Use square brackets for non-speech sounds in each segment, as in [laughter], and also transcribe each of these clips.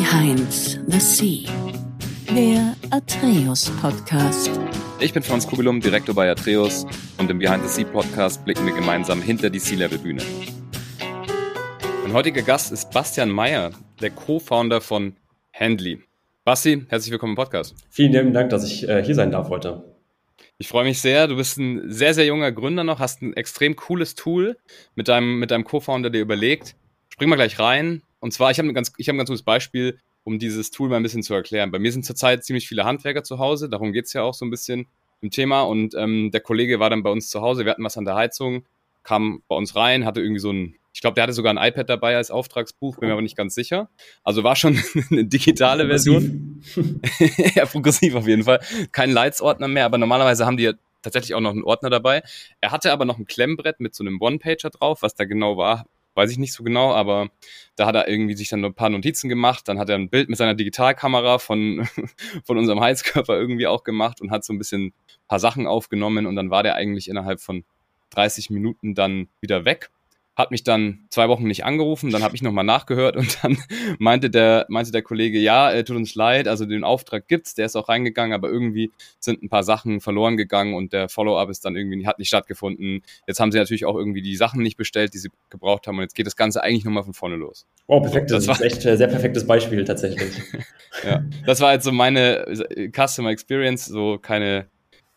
Behind the Sea, der Atreus Podcast. Ich bin Franz Kugelum, Direktor bei Atreus und im Behind the Sea Podcast blicken wir gemeinsam hinter die Sea-Level-Bühne. Mein heutiger Gast ist Bastian Meyer, der Co-Founder von Handly. Basti, herzlich willkommen im Podcast. Vielen lieben Dank, dass ich äh, hier sein darf heute. Ich freue mich sehr. Du bist ein sehr, sehr junger Gründer noch, hast ein extrem cooles Tool mit deinem, mit deinem Co-Founder dir überlegt. Spring mal gleich rein. Und zwar, ich habe ein, ganz, ich hab ein ganz gutes Beispiel, um dieses Tool mal ein bisschen zu erklären. Bei mir sind zurzeit ziemlich viele Handwerker zu Hause, darum geht's ja auch so ein bisschen im Thema. Und ähm, der Kollege war dann bei uns zu Hause, wir hatten was an der Heizung, kam bei uns rein, hatte irgendwie so ein, ich glaube, der hatte sogar ein iPad dabei als Auftragsbuch, bin mir aber nicht ganz sicher. Also war schon [laughs] eine digitale Version. [laughs] ja, progressiv auf jeden Fall. Kein Leitsordner mehr, aber normalerweise haben die ja tatsächlich auch noch einen Ordner dabei. Er hatte aber noch ein Klemmbrett mit so einem One-Pager drauf, was da genau war, weiß ich nicht so genau, aber da hat er irgendwie sich dann ein paar Notizen gemacht, dann hat er ein Bild mit seiner Digitalkamera von, [laughs] von unserem Heizkörper irgendwie auch gemacht und hat so ein bisschen ein paar Sachen aufgenommen und dann war der eigentlich innerhalb von 30 Minuten dann wieder weg hat mich dann zwei Wochen nicht angerufen, dann habe ich nochmal nachgehört und dann [laughs] meinte der, meinte der Kollege, ja, äh, tut uns leid, also den Auftrag gibt's, der ist auch reingegangen, aber irgendwie sind ein paar Sachen verloren gegangen und der Follow-up ist dann irgendwie, hat nicht stattgefunden. Jetzt haben sie natürlich auch irgendwie die Sachen nicht bestellt, die sie gebraucht haben und jetzt geht das Ganze eigentlich nochmal von vorne los. Oh, perfekt, das, das war echt ein sehr perfektes Beispiel tatsächlich. [laughs] ja, das war jetzt so meine Customer Experience, so keine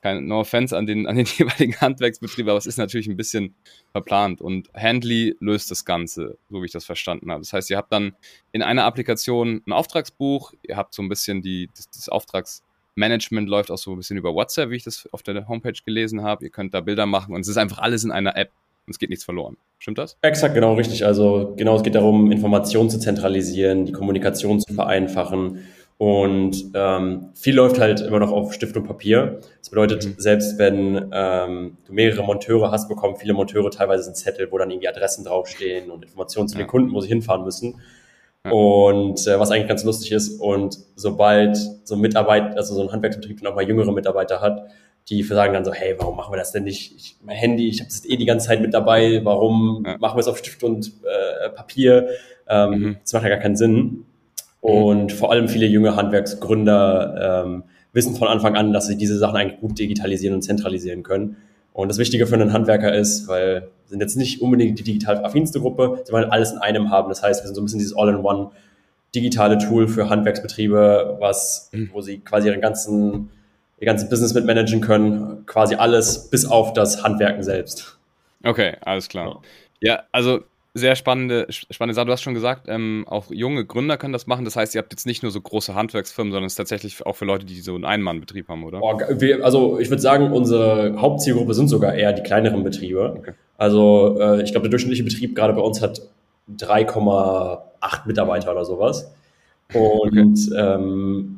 kein No Offense an den, an den [laughs] jeweiligen Handwerksbetrieb, aber es ist natürlich ein bisschen verplant. Und Handly löst das Ganze, so wie ich das verstanden habe. Das heißt, ihr habt dann in einer Applikation ein Auftragsbuch, ihr habt so ein bisschen die, das, das Auftragsmanagement läuft auch so ein bisschen über WhatsApp, wie ich das auf der Homepage gelesen habe. Ihr könnt da Bilder machen und es ist einfach alles in einer App und es geht nichts verloren. Stimmt das? Exakt, genau, richtig. Also genau, es geht darum, Informationen zu zentralisieren, die Kommunikation zu vereinfachen und ähm, viel läuft halt immer noch auf Stift und Papier. Das bedeutet, mhm. selbst wenn ähm, du mehrere Monteure hast, bekommen viele Monteure teilweise einen Zettel, wo dann irgendwie Adressen draufstehen und Informationen zu ja. den Kunden, wo sie hinfahren müssen. Ja. Und äh, was eigentlich ganz lustig ist, und sobald so ein Mitarbeiter, also so ein Handwerksbetrieb dann auch mal jüngere Mitarbeiter hat, die sagen dann so, hey, warum machen wir das denn nicht? Ich, mein Handy, ich habe es eh die ganze Zeit mit dabei, warum ja. machen wir es auf Stift und äh, Papier? Ähm, mhm. Das macht ja gar keinen Sinn. Und vor allem viele junge Handwerksgründer ähm, wissen von Anfang an, dass sie diese Sachen eigentlich gut digitalisieren und zentralisieren können. Und das Wichtige für einen Handwerker ist, weil wir sind jetzt nicht unbedingt die digital affinste Gruppe, sie wollen alles in einem haben. Das heißt, wir sind so ein bisschen dieses All-in-One digitale Tool für Handwerksbetriebe, was, mhm. wo sie quasi ihren ganzen, ihr ganzes Business mit managen können. Quasi alles bis auf das Handwerken selbst. Okay, alles klar. Ja, ja also sehr spannende, spannende Sache. Du hast schon gesagt, ähm, auch junge Gründer können das machen. Das heißt, ihr habt jetzt nicht nur so große Handwerksfirmen, sondern es ist tatsächlich auch für Leute, die so einen Einmannbetrieb haben, oder? Oh, wir, also ich würde sagen, unsere Hauptzielgruppe sind sogar eher die kleineren Betriebe. Okay. Also äh, ich glaube, der durchschnittliche Betrieb gerade bei uns hat 3,8 Mitarbeiter oder sowas. Und okay. ähm,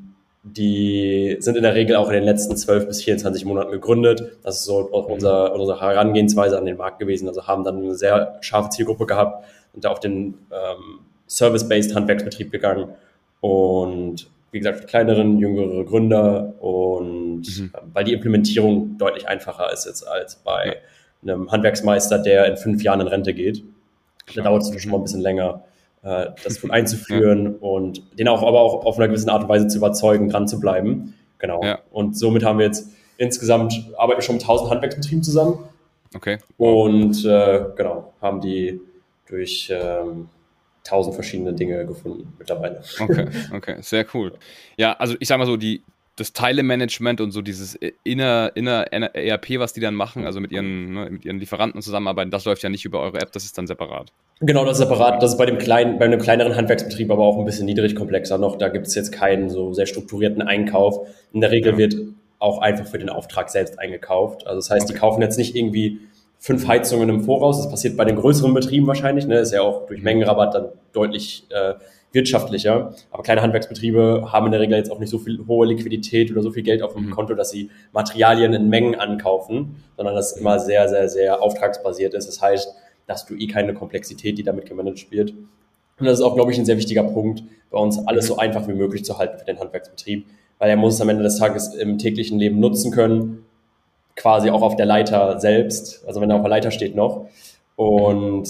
die sind in der Regel auch in den letzten 12 bis 24 Monaten gegründet. Das ist so auch unser, unsere Herangehensweise an den Markt gewesen. Also haben dann eine sehr scharfe Zielgruppe gehabt und da auf den ähm, Service-Based Handwerksbetrieb gegangen. Und wie gesagt, kleineren, jüngere Gründer und mhm. weil die Implementierung deutlich einfacher ist jetzt als bei einem Handwerksmeister, der in fünf Jahren in Rente geht. Da dauert es schon mal ein bisschen länger äh, das [laughs] einzuführen ja. und den auch aber auch auf einer gewissen Art und Weise zu überzeugen, dran zu bleiben. Genau. Ja. Und somit haben wir jetzt insgesamt arbeiten wir schon mit 1000 Handwerksbetrieben zusammen. Okay. Und äh, genau, haben die durch ähm, tausend verschiedene Dinge gefunden mittlerweile. Okay, [laughs] okay, sehr cool. Ja, also ich sag mal so, die, das Teilemanagement und so dieses inner, inner ERP, was die dann machen, also mit ihren, ne, mit ihren Lieferanten zusammenarbeiten, das läuft ja nicht über eure App, das ist dann separat. Genau, das ist separat. Das ist bei dem kleinen, bei einem kleineren Handwerksbetrieb aber auch ein bisschen niedrig komplexer noch. Da gibt es jetzt keinen so sehr strukturierten Einkauf. In der Regel ja. wird auch einfach für den Auftrag selbst eingekauft. Also das heißt, okay. die kaufen jetzt nicht irgendwie fünf Heizungen im Voraus. Das passiert bei den größeren Betrieben wahrscheinlich. Ne? Ist ja auch durch Mengenrabatt dann deutlich äh, wirtschaftlicher. Aber kleine Handwerksbetriebe haben in der Regel jetzt auch nicht so viel hohe Liquidität oder so viel Geld auf dem mhm. Konto, dass sie Materialien in Mengen ankaufen, sondern das immer sehr, sehr, sehr auftragsbasiert ist. Das heißt, dass du eh keine Komplexität, die damit gemanagt wird. Und das ist auch, glaube ich, ein sehr wichtiger Punkt, bei uns alles so einfach wie möglich zu halten für den Handwerksbetrieb, weil er muss es am Ende des Tages im täglichen Leben nutzen können, quasi auch auf der Leiter selbst, also wenn er auf der Leiter steht noch. Und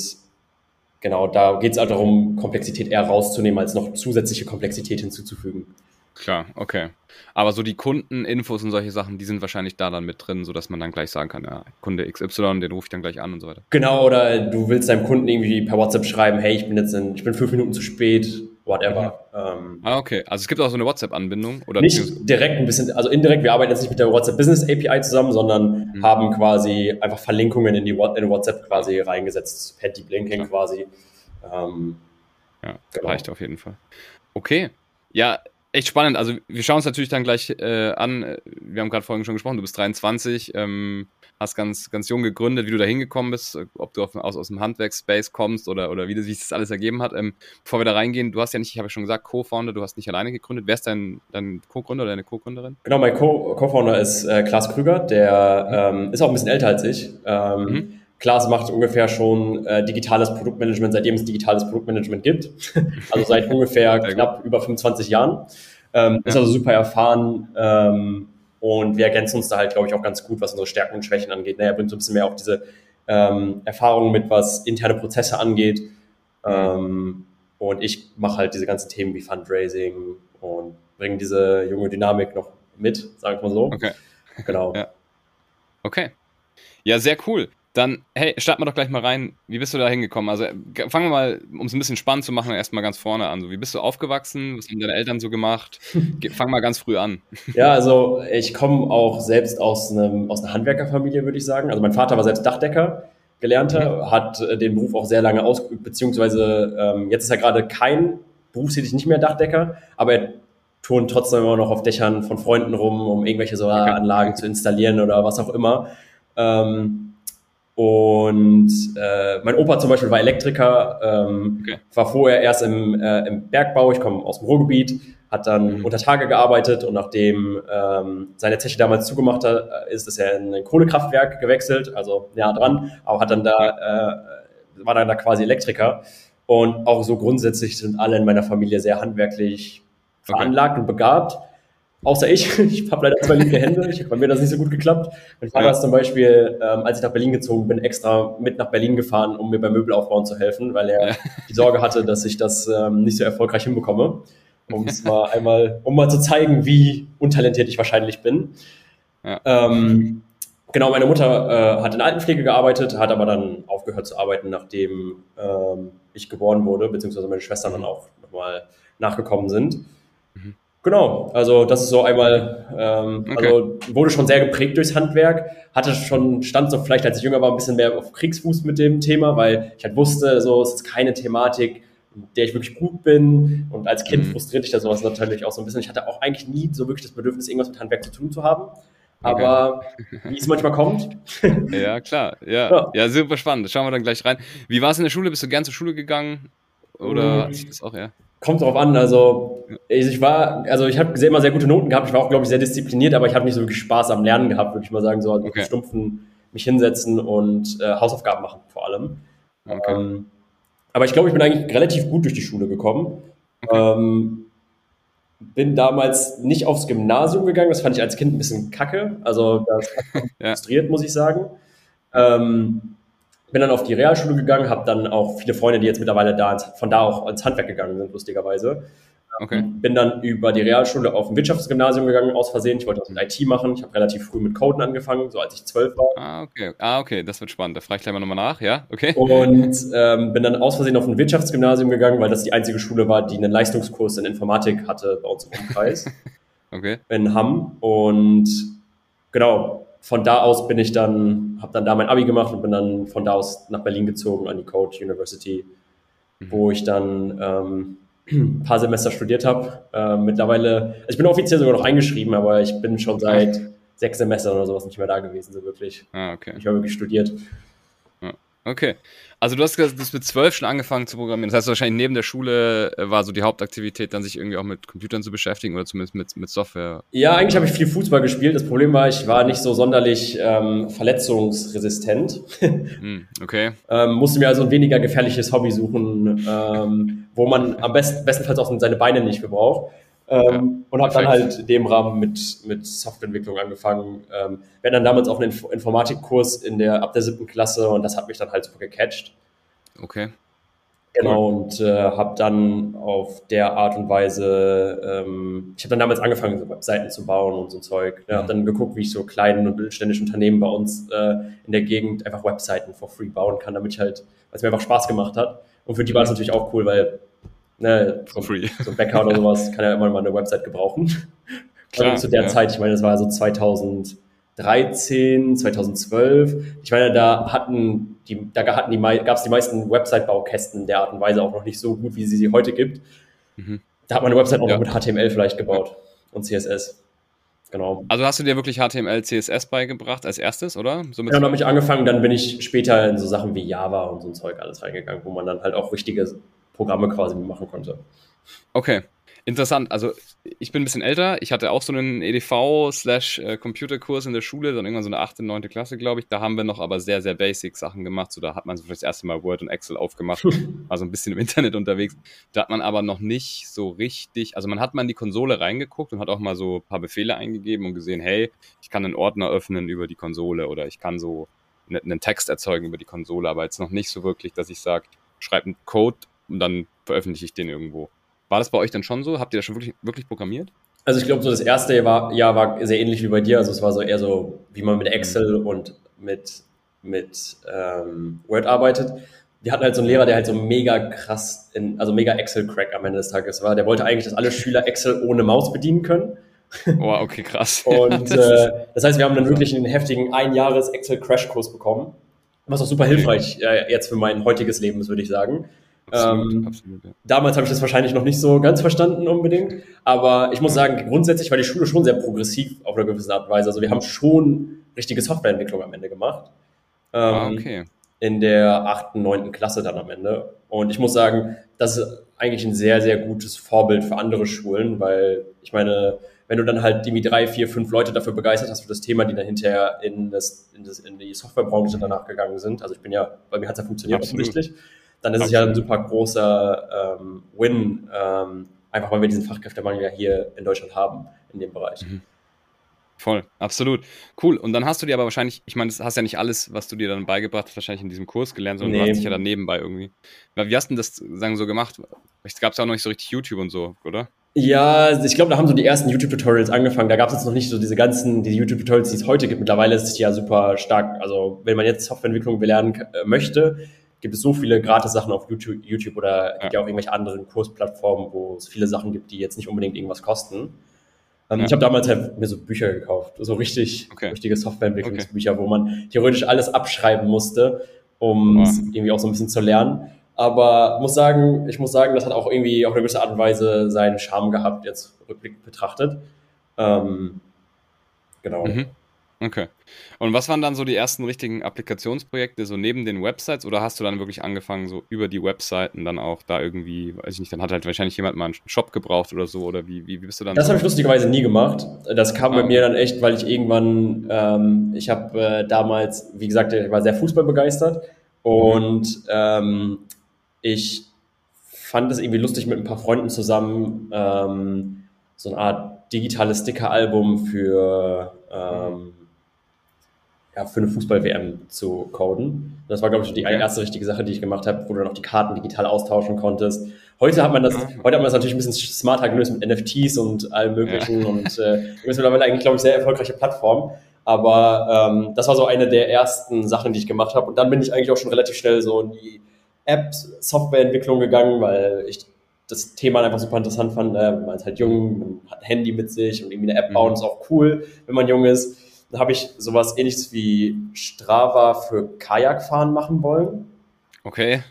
genau, da geht es halt darum, Komplexität eher rauszunehmen, als noch zusätzliche Komplexität hinzuzufügen. Klar, okay. Aber so die Kundeninfos und solche Sachen, die sind wahrscheinlich da dann mit drin, sodass man dann gleich sagen kann, ja, Kunde XY, den rufe ich dann gleich an und so weiter. Genau, oder du willst deinem Kunden irgendwie per WhatsApp schreiben, hey, ich bin jetzt in, ich bin fünf Minuten zu spät, whatever. Mhm. Ähm, ah, okay. Also es gibt auch so eine WhatsApp-Anbindung? oder Nicht direkt ein bisschen, also indirekt, wir arbeiten jetzt nicht mit der WhatsApp Business API zusammen, sondern mhm. haben quasi einfach Verlinkungen in die in WhatsApp quasi reingesetzt, per Deep Linking Klar. quasi. Ähm, ja, genau. reicht auf jeden Fall. Okay. Ja, echt spannend. Also wir schauen uns natürlich dann gleich äh, an. Wir haben gerade vorhin schon gesprochen, du bist 23, ähm, hast ganz, ganz jung gegründet, wie du da hingekommen bist, ob du auf, aus, aus dem Handwerksspace kommst oder, oder wie, wie sich das alles ergeben hat. Ähm, bevor wir da reingehen, du hast ja nicht, ich habe ja schon gesagt, Co-Founder, du hast nicht alleine gegründet. Wer ist dein, dein Co-Gründer oder deine Co-Gründerin? Genau, mein Co-Founder ist äh, Klaas Krüger, der ähm, ist auch ein bisschen älter als ich. Ähm, mhm. Klaas macht ungefähr schon äh, digitales Produktmanagement, seitdem es digitales Produktmanagement gibt. [laughs] also seit ungefähr knapp über 25 Jahren. Ähm, ja. Ist also super erfahren. Ähm, und wir ergänzen uns da halt, glaube ich, auch ganz gut, was unsere Stärken und Schwächen angeht. Naja, bringt so ein bisschen mehr auch diese ähm, Erfahrungen mit, was interne Prozesse angeht. Ähm, und ich mache halt diese ganzen Themen wie Fundraising und bringe diese junge Dynamik noch mit, sagen wir mal so. Okay. Genau. Ja. Okay. Ja, sehr cool. Dann, hey, starten wir doch gleich mal rein. Wie bist du da hingekommen? Also fangen wir mal, um es ein bisschen spannend zu machen, erstmal ganz vorne an. So, wie bist du aufgewachsen? Was haben deine Eltern so gemacht? [laughs] Fang mal ganz früh an. Ja, also ich komme auch selbst aus, einem, aus einer Handwerkerfamilie, würde ich sagen. Also mein Vater war selbst Dachdecker, gelernter, mhm. hat äh, den Beruf auch sehr lange ausgeübt, beziehungsweise ähm, jetzt ist er gerade kein berufstätig nicht mehr Dachdecker, aber er turnt trotzdem immer noch auf Dächern von Freunden rum, um irgendwelche Solaranlagen okay. zu installieren oder was auch immer. Ähm, und äh, mein Opa zum Beispiel war Elektriker, ähm, okay. war vorher erst im, äh, im Bergbau, ich komme aus dem Ruhrgebiet, hat dann mhm. unter Tage gearbeitet und nachdem ähm, seine Zeche damals zugemacht hat, ist es ja in ein Kohlekraftwerk gewechselt, also ja dran, aber hat dann da, äh, war dann da quasi Elektriker. Und auch so grundsätzlich sind alle in meiner Familie sehr handwerklich veranlagt okay. und begabt. Außer ich. [laughs] Ich habe leider zwei linke Hände. Ich, bei mir hat das nicht so gut geklappt. Mein Vater ja. ist zum Beispiel, ähm, als ich nach Berlin gezogen bin, extra mit nach Berlin gefahren, um mir beim Möbelaufbauen zu helfen, weil er ja. die Sorge hatte, dass ich das ähm, nicht so erfolgreich hinbekomme. Um es [laughs] mal einmal, um mal zu zeigen, wie untalentiert ich wahrscheinlich bin. Ja. Ähm, genau, meine Mutter äh, hat in Altenpflege gearbeitet, hat aber dann aufgehört zu arbeiten, nachdem ähm, ich geboren wurde, beziehungsweise meine Schwestern dann auch nochmal nachgekommen sind. Genau, also das ist so einmal, ähm, okay. also wurde schon sehr geprägt durchs Handwerk, hatte schon, stand so vielleicht, als ich jünger war, ein bisschen mehr auf Kriegsfuß mit dem Thema, weil ich halt wusste, so es ist keine Thematik, in der ich wirklich gut bin und als Kind mhm. frustriert ich da sowas natürlich auch so ein bisschen. Ich hatte auch eigentlich nie so wirklich das Bedürfnis, irgendwas mit Handwerk zu tun zu haben. Aber okay. wie es manchmal kommt. [laughs] ja, klar. Ja. ja. ja, super spannend. Schauen wir dann gleich rein. Wie war es in der Schule? Bist du gern zur Schule gegangen? Oder mhm. sich das auch, ja? Kommt drauf an, also ich war, also ich habe immer sehr gute Noten gehabt, ich war auch, glaube ich, sehr diszipliniert, aber ich habe nicht so wirklich Spaß am Lernen gehabt, würde ich mal sagen, so also okay. stumpfen, mich hinsetzen und äh, Hausaufgaben machen vor allem. Okay. Ähm, aber ich glaube, ich bin eigentlich relativ gut durch die Schule gekommen. Okay. Ähm, bin damals nicht aufs Gymnasium gegangen, das fand ich als Kind ein bisschen kacke, also das mich [laughs] ja. frustriert, muss ich sagen. Ähm, bin dann auf die Realschule gegangen, habe dann auch viele Freunde, die jetzt mittlerweile da von da auch ins Handwerk gegangen sind, lustigerweise. Okay. Bin dann über die Realschule auf ein Wirtschaftsgymnasium gegangen, aus Versehen. Ich wollte das mit IT machen. Ich habe relativ früh mit Coden angefangen, so als ich zwölf war. Ah, okay. Ah, okay, das wird spannend. Da frage ich gleich mal nochmal nach, ja? Okay. Und ähm, bin dann aus Versehen auf ein Wirtschaftsgymnasium gegangen, weil das die einzige Schule war, die einen Leistungskurs in Informatik hatte bei uns im Umkreis. [laughs] okay. In Hamm. Und genau, von da aus bin ich dann, habe dann da mein Abi gemacht und bin dann von da aus nach Berlin gezogen an die Code University, mhm. wo ich dann ähm, ein paar Semester studiert habe. Äh, mittlerweile, also ich bin offiziell sogar noch eingeschrieben, aber ich bin schon seit sechs Semestern oder sowas nicht mehr da gewesen, so wirklich. Ah, okay. Ich habe wirklich studiert. Okay. Also du hast gesagt, du hast mit zwölf schon angefangen zu programmieren. Das heißt wahrscheinlich neben der Schule äh, war so die Hauptaktivität, dann sich irgendwie auch mit Computern zu beschäftigen oder zumindest mit, mit Software. Ja, eigentlich habe ich viel Fußball gespielt. Das Problem war, ich war nicht so sonderlich ähm, verletzungsresistent. [laughs] Hm, okay. ähm, musste mir also ein weniger gefährliches Hobby suchen, ähm, wo man am besten, bestenfalls auch seine Beine nicht gebraucht. Ähm, ja, und habe dann halt in dem Rahmen mit, mit Softwareentwicklung angefangen. Ähm, wir dann damals auch einen Informatikkurs in der, ab der siebten Klasse und das hat mich dann halt super gecatcht. Okay. Genau, und äh, habe dann auf der Art und Weise, ähm, ich habe dann damals angefangen, so Webseiten zu bauen und so Zeug. Ja, habe dann geguckt, wie ich so kleinen und mittelständischen Unternehmen bei uns äh, in der Gegend einfach Webseiten for free bauen kann, damit ich halt, weil es mir einfach Spaß gemacht hat. Und für die war es natürlich auch cool, weil ne, so, so ein Bäcker oder sowas kann ja immer mal eine Website gebrauchen. [laughs] Klar, zu der ja. Zeit, ich meine, das war so 2000 2013, 2012. Ich meine, da hatten die, da hatten die, gab es die meisten Website-Baukästen der Art und Weise auch noch nicht so gut, wie sie sie heute gibt. Mhm. Da hat man eine Website auch ja. noch mit HTML vielleicht gebaut und CSS. Genau. Also hast du dir wirklich HTML, CSS beigebracht als erstes, oder? So ja, dann habe ich angefangen, dann bin ich später in so Sachen wie Java und so ein Zeug alles reingegangen, wo man dann halt auch richtige Programme quasi machen konnte. Okay. Interessant. Also ich bin ein bisschen älter. Ich hatte auch so einen EDV slash äh, in der Schule, dann irgendwann so eine 8., 9. Klasse, glaube ich. Da haben wir noch aber sehr, sehr basic Sachen gemacht. So, da hat man so vielleicht das erste Mal Word und Excel aufgemacht, [laughs] war so ein bisschen im Internet unterwegs. Da hat man aber noch nicht so richtig, also man hat mal in die Konsole reingeguckt und hat auch mal so ein paar Befehle eingegeben und gesehen, hey, ich kann einen Ordner öffnen über die Konsole oder ich kann so ne, einen Text erzeugen über die Konsole, aber jetzt noch nicht so wirklich, dass ich sage, schreibe einen Code und dann veröffentliche ich den irgendwo. War das bei euch dann schon so? Habt ihr das schon wirklich, wirklich programmiert? Also ich glaube, so das erste Jahr war, Jahr war sehr ähnlich wie bei dir. Also es war so eher so, wie man mit Excel mhm. und mit, mit ähm, Word arbeitet. Wir hatten halt so einen Lehrer, der halt so mega krass, in, also mega Excel-Crack am Ende des Tages war. Der wollte eigentlich, dass alle Schüler Excel ohne Maus bedienen können. Oh, okay, krass. [laughs] Und [laughs] äh, das heißt, wir haben dann wirklich einen heftigen Ein-Jahres Excel-Crash-Kurs bekommen. Was auch super hilfreich äh, jetzt für mein heutiges Leben ist, würde ich sagen. Absolut, ähm, absolut, ja. Damals habe ich das wahrscheinlich noch nicht so ganz verstanden unbedingt, aber ich muss sagen, grundsätzlich war die Schule schon sehr progressiv auf eine gewisse Art und Weise. Also wir haben schon richtige Softwareentwicklung am Ende gemacht. Ähm, ah, okay. In der achten, neunten Klasse dann am Ende. Und ich muss sagen, das ist eigentlich ein sehr, sehr gutes Vorbild für andere Schulen, weil ich meine, wenn du dann halt irgendwie drei, vier, fünf Leute dafür begeistert hast für das Thema, die dann hinterher in, das, in, das, in die Softwarebranche danach gegangen sind. Also ich bin ja, bei mir hat es ja funktioniert offensichtlich dann ist Absolut. es ja ein super großer ähm, Win, ähm, einfach weil wir diesen Fachkräftemangel ja hier in Deutschland haben in dem Bereich. Mhm. Voll, absolut. Cool. Und dann hast du dir aber wahrscheinlich, ich meine, du hast ja nicht alles, was du dir dann beigebracht hast, wahrscheinlich in diesem Kurs gelernt, sondern nee. du hast dich ja dann nebenbei irgendwie. Wie hast du denn das sagen so gemacht? Es gab ja auch noch nicht so richtig YouTube und so, oder? Ja, ich glaube, da haben so die ersten YouTube-Tutorials angefangen. Da gab es jetzt noch nicht so diese ganzen, die YouTube-Tutorials, die es heute gibt. Mittlerweile ist es ja super stark. Also, wenn man jetzt Softwareentwicklung lernen äh, möchte, gibt es so viele gratis Sachen auf YouTube, YouTube oder ja. gibt ja auch irgendwelche anderen Kursplattformen, wo es viele Sachen gibt, die jetzt nicht unbedingt irgendwas kosten. Ähm, ja. Ich habe damals halt mir so Bücher gekauft, so richtig, okay. richtige Softwareentwicklungsbücher, okay. wo man theoretisch alles abschreiben musste, um es irgendwie auch so ein bisschen zu lernen. Aber muss sagen, ich muss sagen, das hat auch irgendwie auf eine gewisse Art und Weise seinen Charme gehabt, jetzt rückblickend betrachtet. Ähm, genau. Mhm. Okay. Und was waren dann so die ersten richtigen Applikationsprojekte, so neben den Websites? Oder hast du dann wirklich angefangen, so über die Webseiten dann auch da irgendwie, weiß ich nicht, dann hat halt wahrscheinlich jemand mal einen Shop gebraucht oder so? Oder wie, wie, bist du dann? Das so? habe ich lustigerweise nie gemacht. Das kam ah, bei mir dann echt, weil ich irgendwann, ähm, ich habe äh, damals, wie gesagt, ich war sehr fußballbegeistert und ähm, ich fand es irgendwie lustig mit ein paar Freunden zusammen, ähm, so eine Art digitales Sticker-Album für ähm, ja, für eine Fußball-WM zu coden. Das war, glaube ich, die erste richtige Sache, die ich gemacht habe, wo du noch die Karten digital austauschen konntest. Heute hat man das, heute hat man das natürlich ein bisschen smarter gelöst mit NFTs und allem möglichen ja. und äh, ist mittlerweile eigentlich, glaube ich, sehr erfolgreiche Plattform. Aber ähm, das war so eine der ersten Sachen, die ich gemacht habe. Und dann bin ich eigentlich auch schon relativ schnell so in die App-Softwareentwicklung gegangen, weil ich das Thema einfach super interessant fand. Äh, man ist halt jung, man hat ein Handy mit sich und irgendwie eine App bauen mhm. ist auch cool, wenn man jung ist. Dann habe ich sowas ähnliches wie Strava für Kajakfahren machen wollen. Okay.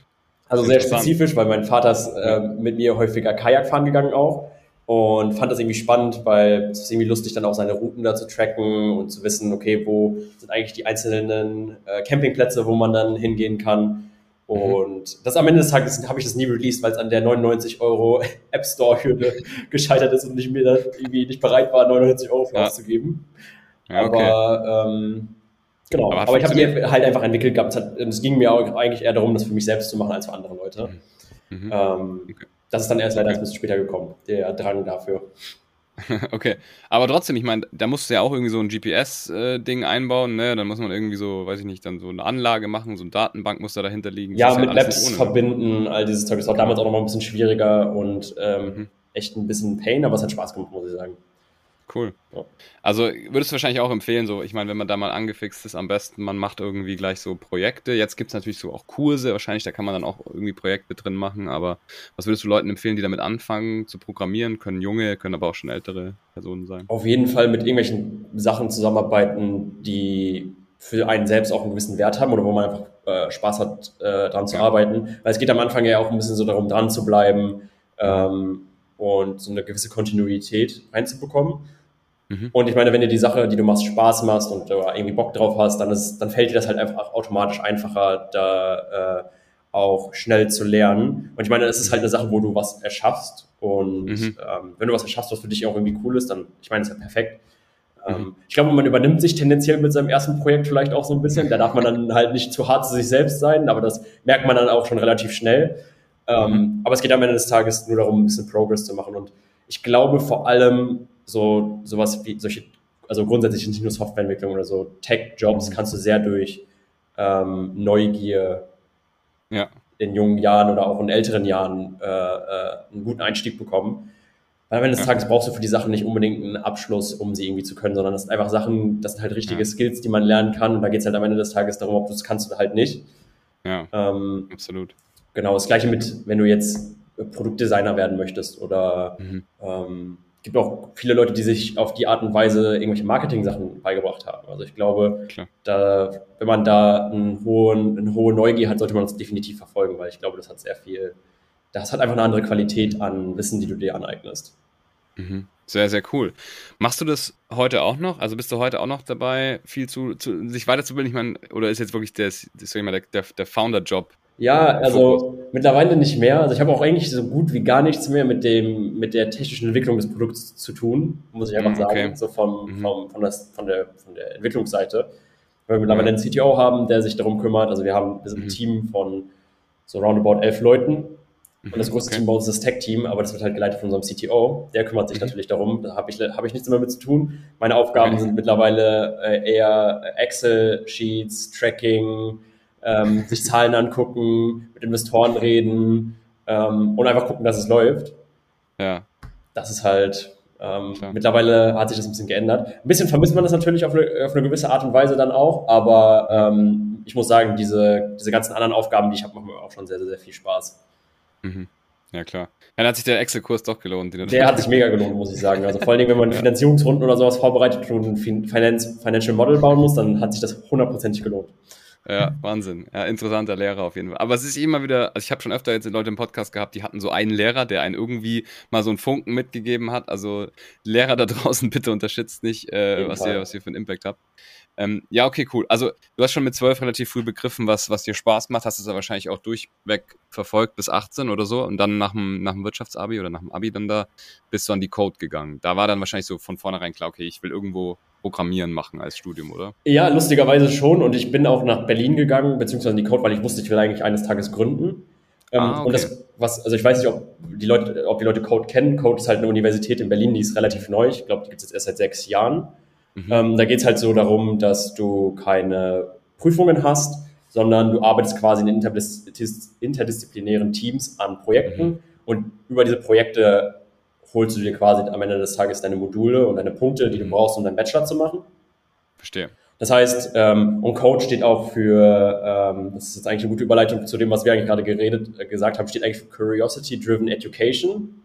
Also sehr spezifisch, weil mein Vater ist äh, mit mir häufiger Kajakfahren gegangen auch und fand das irgendwie spannend, weil es ist irgendwie lustig, dann auch seine Routen da zu tracken und zu wissen, okay, wo sind eigentlich die einzelnen äh, Campingplätze, wo man dann hingehen kann. Mhm. Und mhm. das am Ende des Tages habe ich das nie released, weil es an der 99 Euro [laughs] App Store Hürde [laughs] gescheitert ist und ich mir dann irgendwie nicht bereit war, 99 Euro für ja. auszugeben. Ja, okay. Aber ähm, genau, aber, aber ich habe die halt einfach entwickelt gehabt. Es ging mir auch eigentlich eher darum, das für mich selbst zu machen als für andere Leute. Mhm. mhm. Ähm, okay. Das ist dann erst leider okay. ein bisschen später gekommen, der Drang dafür. [laughs] okay, aber trotzdem, ich meine, da musst du ja auch irgendwie so ein GPS-Ding äh, einbauen, ne? Dann muss man irgendwie so, weiß ich nicht, dann so eine Anlage machen, so eine Datenbank muss da dahinter liegen. Ja, mit ja Labs verbinden, all dieses Zeug. Das war damals auch noch mal ein bisschen schwieriger und ähm, mhm. echt ein bisschen Pain, aber es hat Spaß gemacht, muss ich sagen. Cool. Ja. Also würdest du wahrscheinlich auch empfehlen, so, ich meine, wenn man da mal angefixt ist, am besten, man macht irgendwie gleich so Projekte. Jetzt gibt es natürlich so auch Kurse, wahrscheinlich, da kann man dann auch irgendwie Projekte drin machen, aber was würdest du Leuten empfehlen, die damit anfangen zu programmieren? Können junge, können aber auch schon ältere Personen sein. Auf jeden Fall mit irgendwelchen Sachen zusammenarbeiten, die für einen selbst auch einen gewissen Wert haben oder wo man einfach äh, Spaß hat, äh, dran zu ja. arbeiten. Weil es geht am Anfang ja auch ein bisschen so darum, dran zu bleiben ähm, und so eine gewisse Kontinuität reinzubekommen. Mhm. Und ich meine, wenn dir die Sache, die du machst, Spaß machst und du irgendwie Bock drauf hast, dann, ist, dann fällt dir das halt einfach automatisch einfacher, da äh, auch schnell zu lernen. Und ich meine, es ist halt eine Sache, wo du was erschaffst. Und mhm. ähm, wenn du was erschaffst, was für dich auch irgendwie cool ist, dann, ich meine, ist ja perfekt. Ähm, mhm. ich glaube, man übernimmt sich tendenziell mit seinem ersten Projekt vielleicht auch so ein bisschen. Da darf man dann halt nicht zu hart zu sich selbst sein, aber das merkt man dann auch schon relativ schnell. Ähm, mhm. Aber es geht am Ende des Tages nur darum, ein bisschen Progress zu machen. Und ich glaube vor allem, so sowas wie solche, also grundsätzlich nicht nur Softwareentwicklung oder so, Tech-Jobs mhm. kannst du sehr durch ähm, Neugier ja. in jungen Jahren oder auch in älteren Jahren äh, äh, einen guten Einstieg bekommen. Weil am Ende des ja. Tages brauchst du für die Sachen nicht unbedingt einen Abschluss, um sie irgendwie zu können, sondern das sind einfach Sachen, das sind halt richtige ja. Skills, die man lernen kann. Und da geht es halt am Ende des Tages darum, ob du es kannst oder halt nicht. Ja, ähm, absolut. Genau, das gleiche mit, wenn du jetzt Produktdesigner werden möchtest oder mhm. ähm, gibt auch viele Leute, die sich auf die Art und Weise irgendwelche Marketing-Sachen beigebracht haben. Also ich glaube, da, wenn man da einen hohen, eine hohe Neugier hat, sollte man das definitiv verfolgen, weil ich glaube, das hat sehr viel, das hat einfach eine andere Qualität an Wissen, die du dir aneignest. Mhm. Sehr, sehr cool. Machst du das heute auch noch? Also bist du heute auch noch dabei, viel zu, zu sich weiterzubilden? Ich meine, oder ist jetzt wirklich der, der, der, der Founder-Job ja, also mittlerweile nicht mehr. Also ich habe auch eigentlich so gut wie gar nichts mehr mit dem mit der technischen Entwicklung des Produkts zu tun, muss ich einfach mhm, okay. sagen, so vom, mhm. vom, von, das, von, der, von der Entwicklungsseite. Weil wir mittlerweile einen CTO haben, der sich darum kümmert. Also wir haben wir sind ein mhm. Team von so roundabout elf Leuten. Und das größte okay. Team bei uns ist das Tech-Team, aber das wird halt geleitet von unserem CTO. Der kümmert sich mhm. natürlich darum. Da habe ich, hab ich nichts mehr mit zu tun. Meine Aufgaben okay. sind mittlerweile äh, eher Excel-Sheets, Tracking, ähm, sich Zahlen angucken, mit Investoren reden ähm, und einfach gucken, dass es läuft. Ja. Das ist halt, ähm, mittlerweile hat sich das ein bisschen geändert. Ein bisschen vermisst man das natürlich auf eine, auf eine gewisse Art und Weise dann auch, aber ähm, ich muss sagen, diese, diese ganzen anderen Aufgaben, die ich habe, machen mir auch schon sehr, sehr, sehr viel Spaß. Mhm. Ja, klar. Dann hat sich der Excel-Kurs doch gelohnt. der hat sich mega gelohnt, muss ich sagen. Also vor allen Dingen, wenn man [laughs] Finanzierungsrunden oder sowas vorbereitet und ein Finance, Financial Model bauen muss, dann hat sich das hundertprozentig gelohnt. Ja, Wahnsinn. Ja, interessanter Lehrer auf jeden Fall. Aber es ist immer wieder, also ich habe schon öfter jetzt Leute im Podcast gehabt, die hatten so einen Lehrer, der einen irgendwie mal so einen Funken mitgegeben hat. Also Lehrer da [laughs] draußen, bitte unterstützt nicht, äh, was, ihr, was ihr für einen Impact habt. Ähm, ja, okay, cool. Also du hast schon mit zwölf relativ früh begriffen, was, was dir Spaß macht, hast es ja wahrscheinlich auch durchweg verfolgt bis 18 oder so und dann nach dem, nach dem Wirtschaftsabi oder nach dem Abi dann da bist du an die Code gegangen. Da war dann wahrscheinlich so von vornherein klar, okay, ich will irgendwo Programmieren machen als Studium, oder? Ja, lustigerweise schon. Und ich bin auch nach Berlin gegangen, beziehungsweise in die Code, weil ich wusste, ich will eigentlich eines Tages gründen. Ähm, ah, okay. Und das, was, also ich weiß nicht, ob die Leute, ob die Leute Code kennen. Code ist halt eine Universität in Berlin, die ist relativ neu. Ich glaube, die gibt es jetzt erst seit sechs Jahren. Mhm. Ähm, da geht es halt so darum, dass du keine Prüfungen hast, sondern du arbeitest quasi in interdisziplinären Teams an Projekten mhm. und über diese Projekte holst du dir quasi am Ende des Tages deine Module und deine Punkte, die du mhm. brauchst, um deinen Bachelor zu machen. Verstehe. Das heißt, ähm, und Code steht auch für, ähm, das ist jetzt eigentlich eine gute Überleitung zu dem, was wir eigentlich gerade geredet, äh, gesagt haben, steht eigentlich für Curiosity-Driven Education.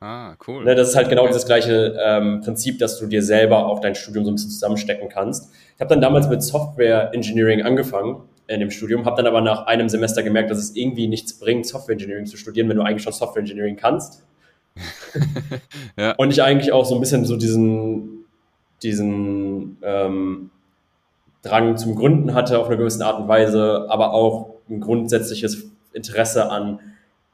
Ah, cool. Ne, das ist halt genau dieses gleiche ähm, Prinzip, dass du dir selber auch dein Studium so ein bisschen zusammenstecken kannst. Ich habe dann damals mit Software Engineering angefangen in dem Studium, habe dann aber nach einem Semester gemerkt, dass es irgendwie nichts bringt, Software Engineering zu studieren, wenn du eigentlich schon Software Engineering kannst. [laughs] ja. Und ich eigentlich auch so ein bisschen so diesen, diesen ähm, Drang zum Gründen hatte auf eine gewisse Art und Weise, aber auch ein grundsätzliches Interesse an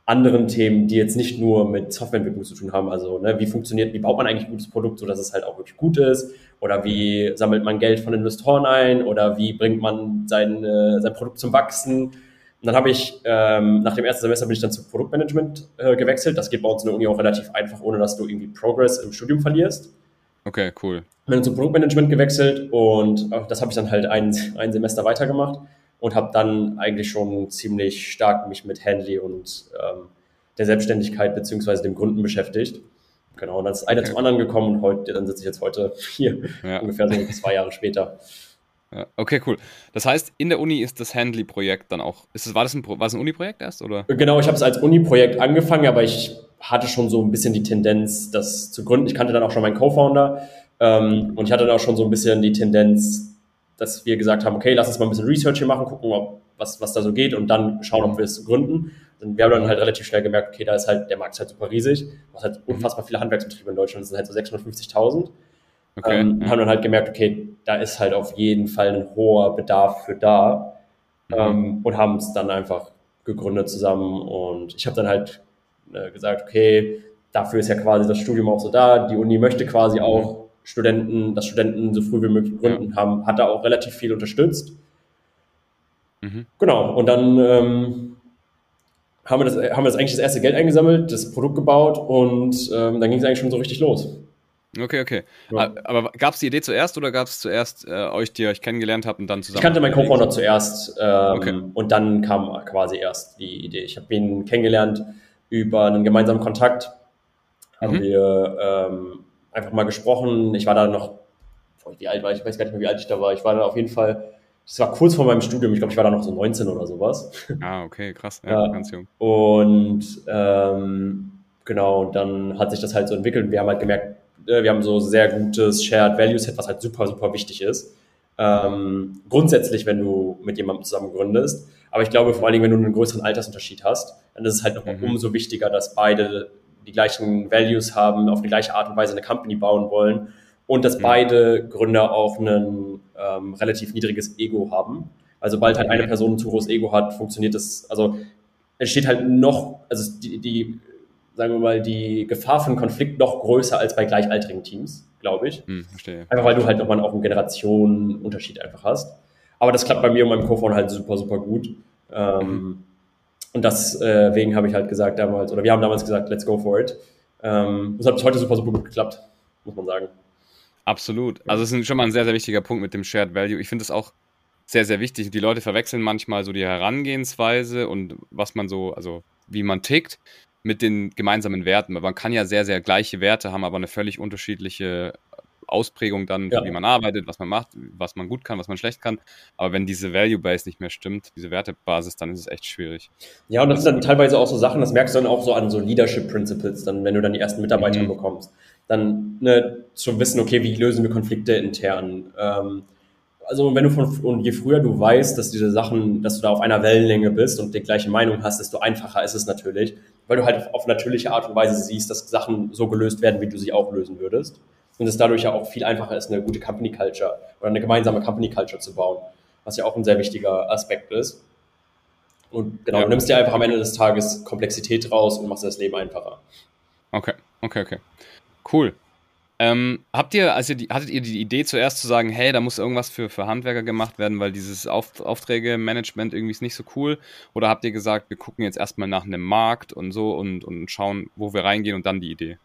anderen Themen, die jetzt nicht nur mit Softwareentwicklung zu tun haben. Also, ne, wie funktioniert, wie baut man eigentlich ein gutes Produkt, so dass es halt auch wirklich gut ist? Oder wie sammelt man Geld von Investoren ein? Oder wie bringt man sein, äh, sein Produkt zum Wachsen? Und dann habe ich, ähm, nach dem ersten Semester bin ich dann zu Produktmanagement äh, gewechselt. Das geht bei uns in der Uni auch relativ einfach, ohne dass du irgendwie Progress im Studium verlierst. Okay, cool. Bin dann zum Produktmanagement gewechselt und das habe ich dann halt ein, ein Semester weitergemacht und habe dann eigentlich schon ziemlich stark mich mit Handley und ähm, der Selbstständigkeit beziehungsweise dem Gründen beschäftigt. Genau, und dann ist einer okay. zum anderen gekommen und heute, dann sitze ich jetzt heute hier, ja. ungefähr so zwei Jahre später. Ja, okay, cool. Das heißt, in der Uni ist das Handley-Projekt dann auch, ist das, war das ein, war das ein Uni-Projekt erst? Oder? Genau, ich habe es als Uni-Projekt angefangen, aber ich hatte schon so ein bisschen die Tendenz, das zu gründen. Ich kannte dann auch schon meinen Co-Founder ähm, und ich hatte dann auch schon so ein bisschen die Tendenz, dass wir gesagt haben, okay, lass uns mal ein bisschen Research hier machen, gucken, ob, was, was da so geht und dann schauen, ob wir es gründen. Und wir haben dann halt relativ schnell gemerkt, okay, da ist halt, der Markt ist halt super riesig. Du hast halt unfassbar viele Handwerksbetriebe in Deutschland, das sind halt so 650.000. Okay, ähm, ja. Haben dann halt gemerkt, okay, da ist halt auf jeden Fall ein hoher Bedarf für da. Mhm. Ähm, und haben es dann einfach gegründet zusammen. Und ich habe dann halt äh, gesagt, okay, dafür ist ja quasi das Studium auch so da. Die Uni möchte quasi mhm. auch Studenten, dass Studenten so früh wie möglich gründen, ja. haben, hat da auch relativ viel unterstützt. Mhm. Genau, und dann ähm, haben, wir das, haben wir das eigentlich das erste Geld eingesammelt, das Produkt gebaut und ähm, dann ging es eigentlich schon so richtig los. Okay, okay. Ja. Aber gab es die Idee zuerst oder gab es zuerst äh, euch, die euch kennengelernt habt und dann zusammen? Ich kannte meinen Co-Founder zuerst ähm, okay. und dann kam quasi erst die Idee. Ich habe ihn kennengelernt über einen gemeinsamen Kontakt. Haben mhm. wir ähm, einfach mal gesprochen. Ich war da noch, wie alt war ich? Ich weiß gar nicht mehr, wie alt ich da war. Ich war dann auf jeden Fall, das war kurz vor meinem Studium. Ich glaube, ich war da noch so 19 oder sowas. [laughs] Ah, okay, krass. Ja, ja. ganz jung. Und ähm, genau, und dann hat sich das halt so entwickelt. Wir haben halt gemerkt, wir haben so sehr gutes Shared Value Set, was halt super, super wichtig ist. Ähm, grundsätzlich, wenn du mit jemandem zusammen gründest. Aber ich glaube, vor allen Dingen, wenn du einen größeren Altersunterschied hast, dann ist es halt noch mhm. umso wichtiger, dass beide die gleichen Values haben, auf die gleiche Art und Weise eine Company bauen wollen und dass mhm. beide Gründer auch ein ähm, relativ niedriges Ego haben. Also sobald halt eine Person ein zu großes Ego hat, funktioniert das, also es steht halt noch, also die, die sagen wir mal, die Gefahr von Konflikt noch größer als bei gleichaltrigen Teams, glaube ich. Hm, verstehe. Einfach weil du halt nochmal auch einen Generationenunterschied einfach hast. Aber das klappt bei mir und meinem Co-Founder halt super, super gut. Ähm, mhm. Und deswegen habe ich halt gesagt damals, oder wir haben damals gesagt, let's go for it. Ähm, das hat heute super, super gut geklappt, muss man sagen. Absolut. Also es ist schon mal ein sehr, sehr wichtiger Punkt mit dem Shared Value. Ich finde es auch sehr, sehr wichtig. Die Leute verwechseln manchmal so die Herangehensweise und was man so, also wie man tickt mit den gemeinsamen Werten. Man kann ja sehr, sehr gleiche Werte haben, aber eine völlig unterschiedliche Ausprägung dann, ja. wie man arbeitet, was man macht, was man gut kann, was man schlecht kann. Aber wenn diese Value Base nicht mehr stimmt, diese Wertebasis, dann ist es echt schwierig. Ja, und das sind dann teilweise auch so Sachen, das merkst du dann auch so an so Leadership Principles, dann, wenn du dann die ersten Mitarbeiter mhm. bekommst. Dann ne, zu wissen, okay, wie lösen wir Konflikte intern? Ähm, also wenn du von und je früher du weißt, dass diese Sachen, dass du da auf einer Wellenlänge bist und die gleiche Meinung hast, desto einfacher ist es natürlich, weil du halt auf natürliche Art und Weise siehst, dass Sachen so gelöst werden, wie du sie auch lösen würdest. Und es dadurch ja auch viel einfacher ist, eine gute Company Culture oder eine gemeinsame Company Culture zu bauen, was ja auch ein sehr wichtiger Aspekt ist. Und genau, ja. du nimmst dir einfach am Ende des Tages Komplexität raus und machst das Leben einfacher. Okay, okay, okay. Cool. Ähm, habt ihr, also die, hattet ihr die Idee zuerst zu sagen, hey, da muss irgendwas für, für Handwerker gemacht werden, weil dieses Auf, Aufträge-Management irgendwie ist nicht so cool? Oder habt ihr gesagt, wir gucken jetzt erstmal nach einem Markt und so und, und schauen, wo wir reingehen und dann die Idee?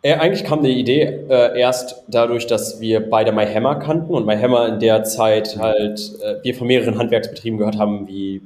Äh, eigentlich kam die Idee äh, erst dadurch, dass wir beide MyHammer kannten und MyHammer in der Zeit halt äh, wir von mehreren Handwerksbetrieben gehört haben, wie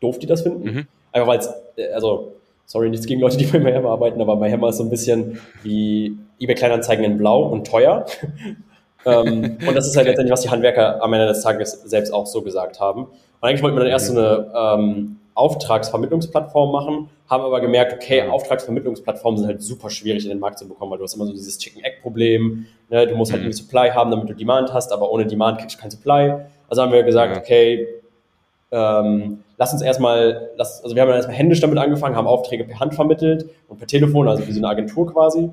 doof die das finden. Mhm. Einfach weil es, äh, also, sorry, nichts gegen Leute, die bei MyHammer arbeiten, aber MyHammer ist so ein bisschen wie eBay Kleinanzeigen in blau und teuer. [laughs] ähm, und das ist halt letztendlich, was die Handwerker am Ende des Tages selbst auch so gesagt haben. Und eigentlich wollten wir dann erst so eine ähm, Auftragsvermittlungsplattform machen, haben aber gemerkt, okay, Auftragsvermittlungsplattformen sind halt super schwierig in den Markt zu bekommen, weil du hast immer so dieses Chicken-Egg-Problem. Ne? Du musst halt mhm. irgendwie Supply haben, damit du Demand hast, aber ohne Demand kriegst du kein Supply. Also haben wir gesagt, ja. okay, ähm, lass uns erstmal, lass, also wir haben dann erstmal händisch damit angefangen, haben Aufträge per Hand vermittelt und per Telefon, also wie so eine Agentur quasi.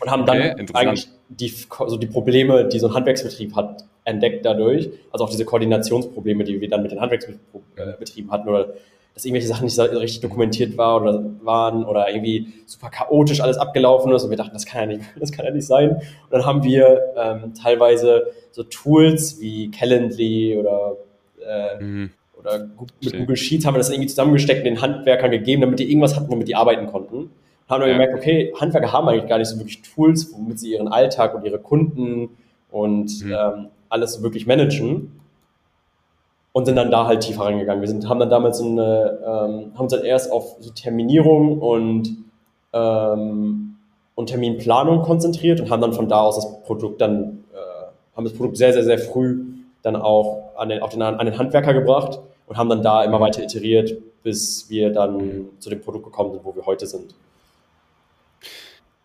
Und haben dann okay, eigentlich die, also die Probleme, die so ein Handwerksbetrieb hat, entdeckt dadurch. Also auch diese Koordinationsprobleme, die wir dann mit den Handwerksbetrieben hatten oder dass irgendwelche Sachen nicht so richtig dokumentiert war oder waren oder irgendwie super chaotisch alles abgelaufen ist und wir dachten, das kann ja nicht, [laughs] das kann ja nicht sein. Und dann haben wir ähm, teilweise so Tools wie Calendly oder, äh, mhm. oder mit. Google Sheets haben wir das irgendwie zusammengesteckt und den Handwerkern gegeben, damit die irgendwas hatten, womit die arbeiten konnten. Haben dann ja. gemerkt, okay, Handwerker haben eigentlich gar nicht so wirklich Tools, womit sie ihren Alltag und ihre Kunden und mhm. ähm, alles wirklich managen. Und sind dann da halt tiefer reingegangen. Wir sind, haben dann damals so eine, ähm, haben uns dann erst auf so Terminierung und, ähm, und Terminplanung konzentriert und haben dann von da aus das Produkt dann, äh, haben das Produkt sehr, sehr, sehr früh dann auch an den, auf den, an den Handwerker gebracht und haben dann da immer weiter iteriert, bis wir dann zu dem Produkt gekommen sind, wo wir heute sind.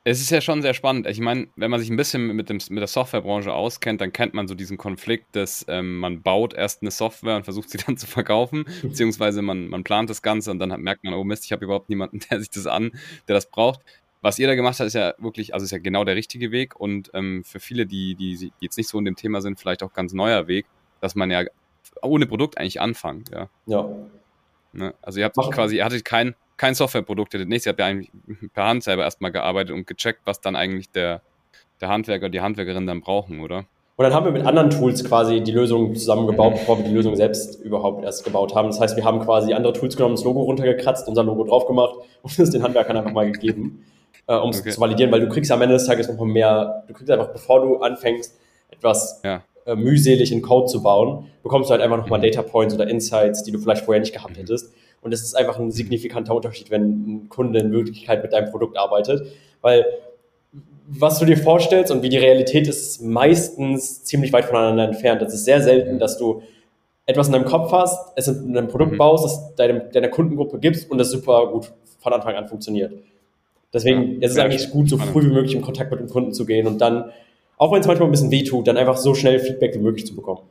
Es ist ja schon sehr spannend. Ich meine, wenn man sich ein bisschen mit, dem, mit der Softwarebranche auskennt, dann kennt man so diesen Konflikt, dass ähm, man baut erst eine Software und versucht sie [laughs] dann zu verkaufen, beziehungsweise man, man plant das Ganze und dann merkt man, oh Mist, ich habe überhaupt niemanden, [laughs] der sich das an, der das braucht. Was ihr da gemacht habt, ist ja wirklich, also ist ja genau der richtige Weg und ähm, für viele, die, die, jetzt nicht so in dem Thema sind, vielleicht auch ganz neuer Weg, dass man ja ohne Produkt eigentlich anfangen. Ja. ja. Ne? Also ihr habt quasi, ihr hattet kein, kein Softwareprodukt, ihr hattet nichts, ihr habt ja eigentlich [laughs] per Hand selber erstmal gearbeitet und gecheckt, was dann eigentlich der, der Handwerker, die Handwerkerin dann brauchen, oder? Und dann haben wir mit anderen Tools quasi die Lösung zusammengebaut, mhm. bevor wir die Lösung selbst überhaupt erst gebaut haben. Das heißt, wir haben quasi andere Tools genommen, das Logo runtergekratzt, unser Logo drauf gemacht [laughs] und es den Handwerkern einfach mal gegeben, äh, um es okay. zu validieren, weil du kriegst am Ende des Tages nochmal mehr, du kriegst einfach, bevor du anfängst, etwas ja äh, mühselig in Code zu bauen, bekommst du halt einfach nochmal mhm. Data Points oder Insights, die du vielleicht vorher nicht gehabt hättest. Und das ist einfach ein signifikanter Unterschied, wenn ein Kunde in Wirklichkeit mit deinem Produkt arbeitet, weil was du dir vorstellst und wie die Realität ist, ist meistens ziemlich weit voneinander entfernt. Es ist sehr selten, dass du etwas in deinem Kopf hast, es in einem Produkt mhm. baust, das deinem, deiner Kundengruppe gibst und das super gut von Anfang an funktioniert. Deswegen ja, ist es eigentlich gut, so früh wie möglich in Kontakt mit dem Kunden zu gehen und dann auch wenn es manchmal ein bisschen wehtut, dann einfach so schnell Feedback wie möglich zu bekommen.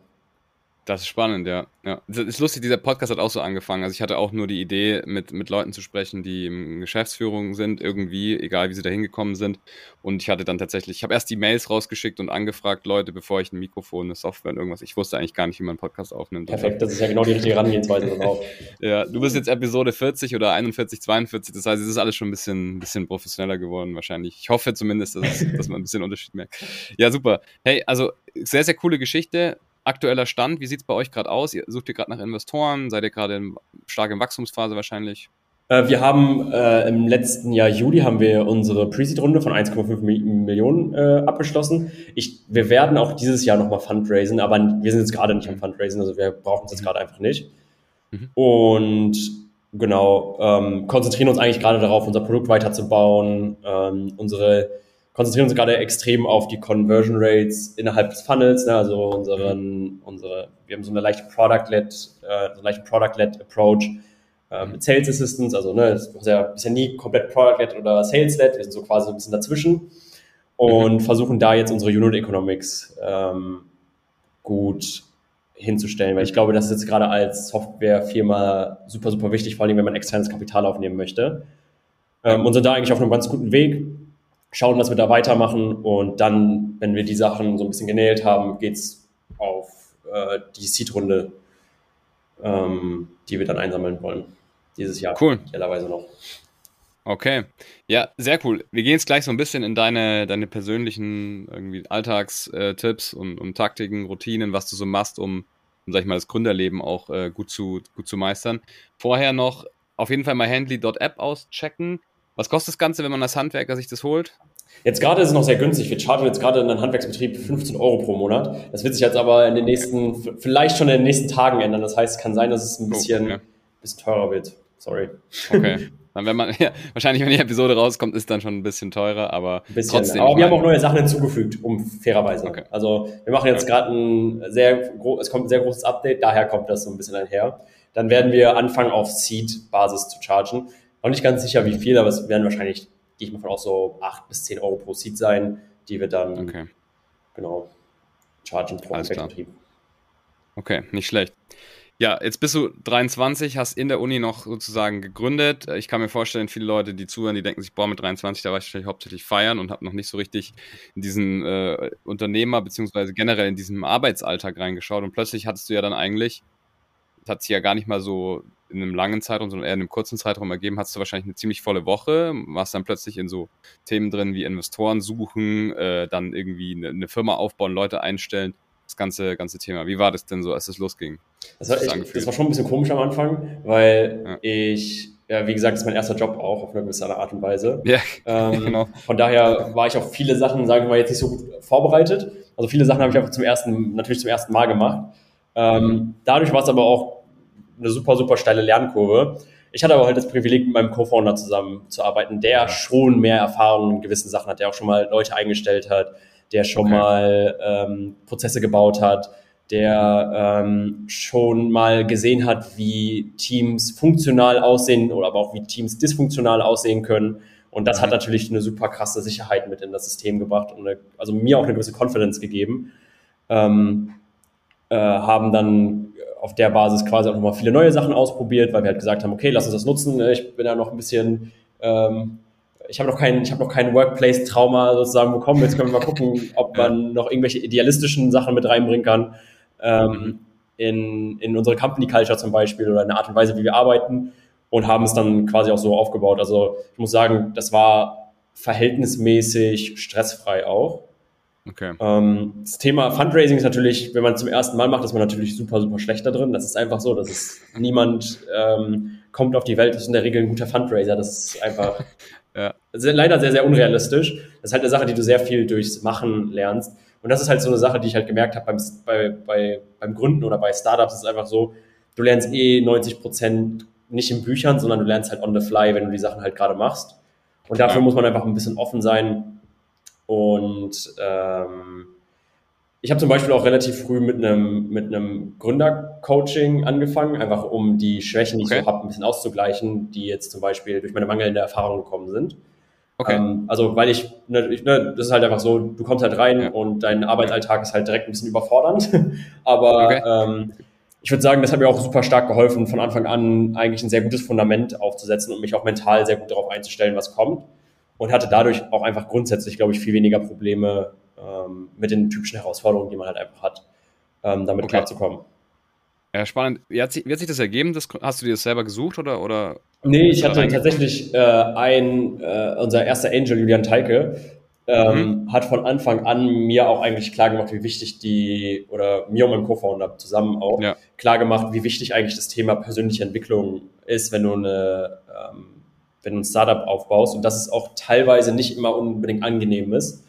Das ist spannend, ja. ja. Das ist lustig, dieser Podcast hat auch so angefangen. Also ich hatte auch nur die Idee, mit, mit Leuten zu sprechen, die in Geschäftsführung sind, irgendwie, egal wie sie da hingekommen sind. Und ich hatte dann tatsächlich, ich habe erst die Mails rausgeschickt und angefragt, Leute, bevor ich ein Mikrofon, eine Software und irgendwas. Ich wusste eigentlich gar nicht, wie man einen Podcast aufnimmt. Perfekt, das ist ja genau die richtige Herangehensweise drauf. [laughs] ja, du bist jetzt Episode 40 oder 41, 42, das heißt, es ist alles schon ein bisschen, ein bisschen professioneller geworden wahrscheinlich. Ich hoffe zumindest, dass, dass man ein bisschen Unterschied merkt. Ja, super. Hey, also sehr, sehr coole Geschichte aktueller Stand, wie sieht es bei euch gerade aus? Ihr sucht ihr gerade nach Investoren? Seid ihr gerade stark in Wachstumsphase wahrscheinlich? Äh, wir haben äh, im letzten Jahr Juli haben wir unsere Pre-Seed-Runde von 1,5 Millionen äh, abgeschlossen. Ich, wir werden auch dieses Jahr nochmal fundraisen, aber wir sind jetzt gerade nicht am Fundraisen, also wir brauchen es jetzt gerade einfach nicht. Mhm. Und genau, ähm, konzentrieren uns eigentlich gerade darauf, unser Produkt weiterzubauen, ähm, unsere konzentrieren uns gerade extrem auf die Conversion Rates innerhalb des Funnels, ne? also unseren, unsere, wir haben so eine leichte Product-led, äh, so einen leichten Product-led Approach äh, mit Sales Assistance, also ne, das ist ja, nie komplett Product-led oder Sales-led, wir sind so quasi ein bisschen dazwischen und mhm. versuchen da jetzt unsere Unit Economics ähm, gut hinzustellen, weil ich glaube, das ist jetzt gerade als Softwarefirma super, super wichtig, vor allem wenn man externes Kapital aufnehmen möchte. Ähm, und sind da eigentlich auf einem ganz guten Weg schauen, dass wir da weitermachen und dann, wenn wir die Sachen so ein bisschen genäht haben, geht's auf äh, die Seed-Runde, ähm, die wir dann einsammeln wollen. Dieses Jahr. Cool. Idealerweise noch. Okay. Ja, sehr cool. Wir gehen jetzt gleich so ein bisschen in deine, deine persönlichen irgendwie Alltagstipps und, und Taktiken, Routinen, was du so machst, um, um sag ich mal, das Gründerleben auch äh, gut, zu, gut zu meistern. Vorher noch auf jeden Fall mal Handly.app auschecken. Was kostet das Ganze, wenn man als Handwerker sich das holt? Jetzt gerade ist es noch sehr günstig. Wir chargen jetzt gerade in einem Handwerksbetrieb 15 Euro pro Monat. Das wird sich jetzt aber in den nächsten, vielleicht schon in den nächsten Tagen ändern. Das heißt, es kann sein, dass es ein bisschen, oh, okay. bisschen teurer wird. Sorry. Okay. [laughs] Dann wenn man, ja, wahrscheinlich, wenn die Episode rauskommt, ist dann schon ein bisschen teurer, aber bisschen, trotzdem. Aber wir haben auch neue Sachen hinzugefügt, um fairerweise. Okay. Also wir machen jetzt okay. gerade ein sehr, es kommt ein sehr großes Update, daher kommt das so ein bisschen einher. Dann werden wir anfangen, auf Seed-Basis zu chargen. Noch nicht ganz sicher, wie viel, aber es werden wahrscheinlich, gehe ich mal von aus, so 8 bis 10 Euro pro Seed sein, die wir dann okay. genau chargen pro Betrieb. Okay, nicht schlecht. Ja, jetzt bist du 23, hast in der Uni noch sozusagen gegründet. Ich kann mir vorstellen, viele Leute, die zuhören, die denken sich, boah, mit 23, da war ich wahrscheinlich hauptsächlich feiern und habe noch nicht so richtig in diesen äh, Unternehmer beziehungsweise generell in diesem Arbeitsalltag reingeschaut und plötzlich hattest du ja dann eigentlich, das hat sich ja gar nicht mal so in einem langen Zeitraum, sondern eher in einem kurzen Zeitraum ergeben, hast du wahrscheinlich eine ziemlich volle Woche, warst dann plötzlich in so Themen drin wie Investoren suchen, äh, dann irgendwie eine, eine, Firma aufbauen, Leute einstellen. das ganze, ganze Thema. Wie war das denn so, als es losging? Das war, ich, das war schon ein bisschen komisch am Anfang, weil ja. ich, ja, wie gesagt, das ist mein erster Job auch auf eine gewisse Art und Weise. Ja, ähm, [laughs] genau. Von daher war ich auf viele Sachen, sagen wir mal, jetzt nicht so gut vorbereitet. Also viele Sachen habe ich einfach zum ersten, natürlich zum ersten Mal gemacht. Ähm, dadurch war es aber auch eine super, super steile Lernkurve. Ich hatte aber halt das Privileg, mit meinem Co-Founder zusammenzuarbeiten, der schon mehr Erfahrung in gewissen Sachen hat, der auch schon mal Leute eingestellt hat, der schon okay. mal ähm, Prozesse gebaut hat, der ähm, schon mal gesehen hat, wie Teams funktional aussehen oder aber auch wie Teams dysfunktional aussehen können. Und das hat natürlich eine super krasse Sicherheit mit in das System gebracht und eine, also mir auch eine gewisse Confidence gegeben. Ähm, äh, haben dann auf der Basis quasi auch nochmal viele neue Sachen ausprobiert, weil wir halt gesagt haben, okay, lass uns das nutzen. Ne? Ich bin ja noch ein bisschen, ähm, ich habe noch kein, ich habe noch kein Workplace-Trauma sozusagen bekommen. Jetzt können wir mal gucken, [laughs] ob man noch irgendwelche idealistischen Sachen mit reinbringen kann. Ähm, in, in unsere Company Culture zum Beispiel oder in der Art und Weise, wie wir arbeiten und haben es dann quasi auch so aufgebaut. Also ich muss sagen, das war verhältnismäßig stressfrei auch. Okay. Ähm, das Thema Fundraising ist natürlich, wenn man zum ersten Mal macht, ist man natürlich super, super schlecht da drin. Das ist einfach so, dass es [laughs] niemand ähm, kommt auf die Welt, ist in der Regel ein guter Fundraiser. Das ist einfach [laughs] ja. sehr, leider sehr, sehr unrealistisch. Das ist halt eine Sache, die du sehr viel durchs Machen lernst. Und das ist halt so eine Sache, die ich halt gemerkt habe beim, bei, bei, beim Gründen oder bei Startups. ist einfach so, du lernst eh 90 Prozent nicht in Büchern, sondern du lernst halt on the fly, wenn du die Sachen halt gerade machst. Und dafür ja. muss man einfach ein bisschen offen sein, und ähm, ich habe zum Beispiel auch relativ früh mit einem mit einem Gründercoaching angefangen, einfach um die Schwächen, die okay. ich so habe, ein bisschen auszugleichen, die jetzt zum Beispiel durch meine mangelnde Erfahrung gekommen sind. Okay. Ähm, also weil ich, ne, ich ne, das ist halt einfach so, du kommst halt rein ja. und dein Arbeitsalltag ist halt direkt ein bisschen überfordernd. [laughs] Aber okay. ähm, ich würde sagen, das hat mir auch super stark geholfen, von Anfang an eigentlich ein sehr gutes Fundament aufzusetzen und mich auch mental sehr gut darauf einzustellen, was kommt und hatte dadurch auch einfach grundsätzlich, glaube ich, viel weniger Probleme ähm, mit den typischen Herausforderungen, die man halt einfach hat, ähm, damit okay. klarzukommen. Ja, spannend. Wie hat, sich, wie hat sich das ergeben? Das, hast du dir das selber gesucht oder? oder nee, ich hatte tatsächlich äh, ein, äh, unser erster Angel, Julian Teike, ähm, mhm. hat von Anfang an mir auch eigentlich klar gemacht, wie wichtig die, oder mir und meinem Co-Founder zusammen auch, ja. klar gemacht, wie wichtig eigentlich das Thema persönliche Entwicklung ist, wenn du eine ähm, wenn du ein Startup aufbaust und dass es auch teilweise nicht immer unbedingt angenehm ist.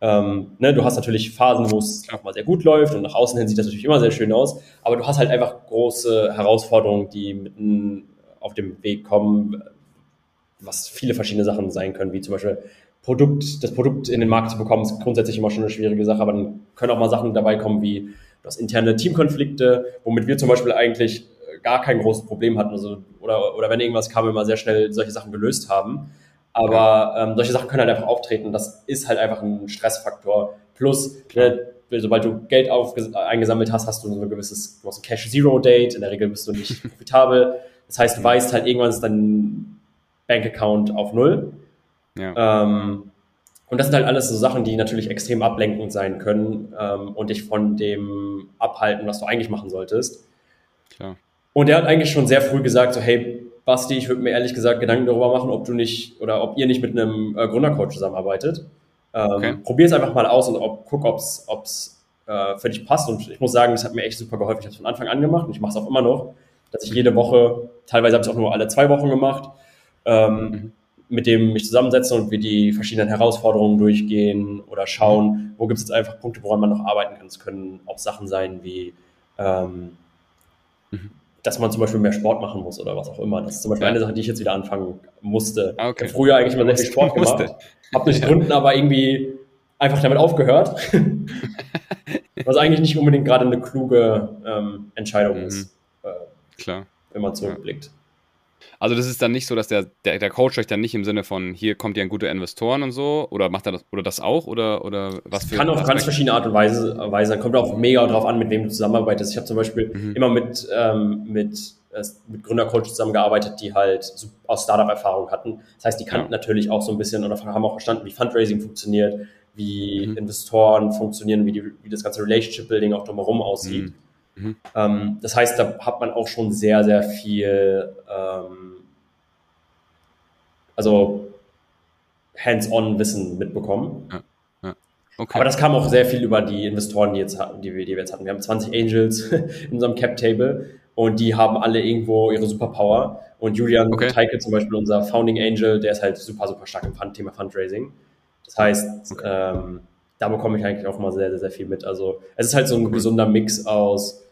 Ähm, ne, du hast natürlich Phasen, wo es auch mal sehr gut läuft und nach außen hin sieht das natürlich immer sehr schön aus, aber du hast halt einfach große Herausforderungen, die mitten auf dem Weg kommen, was viele verschiedene Sachen sein können, wie zum Beispiel Produkt, das Produkt in den Markt zu bekommen, ist grundsätzlich immer schon eine schwierige Sache, aber dann können auch mal Sachen dabei kommen, wie du hast interne Teamkonflikte, womit wir zum Beispiel eigentlich gar kein großes Problem hatten. Also, oder, oder wenn irgendwas kam, immer sehr schnell solche Sachen gelöst haben. Aber ähm, solche Sachen können halt einfach auftreten. Das ist halt einfach ein Stressfaktor. Plus, ne, sobald du Geld eingesammelt hast, hast du so ein gewisses, du hast ein Cash Zero Date. In der Regel bist du nicht [laughs] profitabel. Das heißt, du weißt halt, irgendwann ist dein Bankaccount auf Null. Ja. Ähm, und das sind halt alles so Sachen, die natürlich extrem ablenkend sein können ähm, und dich von dem abhalten, was du eigentlich machen solltest. Klar. Und er hat eigentlich schon sehr früh gesagt, so, hey, Basti, ich würde mir ehrlich gesagt Gedanken darüber machen, ob du nicht oder ob ihr nicht mit einem äh, Gründercoach zusammenarbeitet. Ähm, okay. Probier es einfach mal aus und ob, guck, ob es äh, für dich passt. Und ich muss sagen, das hat mir echt super geholfen. Ich habe es von Anfang an gemacht und ich mache es auch immer noch, dass ich jede Woche, teilweise habe ich es auch nur alle zwei Wochen gemacht, ähm, mhm. mit dem mich zusammensetze und wir die verschiedenen Herausforderungen durchgehen oder schauen, wo gibt es jetzt einfach Punkte, woran man noch arbeiten kann. Es können auch Sachen sein wie ähm, mhm dass man zum Beispiel mehr Sport machen muss oder was auch immer. Das ist zum Beispiel ja. eine Sache, die ich jetzt wieder anfangen musste. Ah, okay. Ich habe früher eigentlich immer sehr viel Sport [laughs] gemacht, habe durch ja. Gründen aber irgendwie einfach damit aufgehört, [laughs] was eigentlich nicht unbedingt gerade eine kluge ähm, Entscheidung mhm. ist, äh, Klar. wenn man zurückblickt. Also das ist dann nicht so, dass der, der, der Coach euch dann nicht im Sinne von hier kommt ihr ein guter Investoren und so oder macht er das oder das auch oder oder was für kann auf ganz verschiedene Art und Weise Weise kommt auch mega drauf an, mit wem du zusammenarbeitest. Ich habe zum Beispiel mhm. immer mit ähm, mit äh, mit Gründercoaches zusammengearbeitet, die halt aus Startup-Erfahrung hatten. Das heißt, die kannten ja. natürlich auch so ein bisschen oder haben auch verstanden, wie Fundraising funktioniert, wie mhm. Investoren funktionieren, wie, die, wie das ganze Relationship-Building auch drumherum aussieht. Mhm. Mhm. Ähm, das heißt, da hat man auch schon sehr, sehr viel, ähm, also hands-on Wissen mitbekommen. Ja. Okay. Aber das kam auch sehr viel über die Investoren, die, jetzt, die, wir, die wir jetzt hatten. Wir haben 20 Angels [laughs] in unserem Cap-Table und die haben alle irgendwo ihre Superpower. Und Julian okay. Teike zum Beispiel, unser Founding Angel, der ist halt super, super stark im Fund Thema Fundraising. Das heißt, okay. ähm, da bekomme ich eigentlich auch mal sehr, sehr, sehr viel mit. Also es ist halt so ein cool. gesunder Mix aus,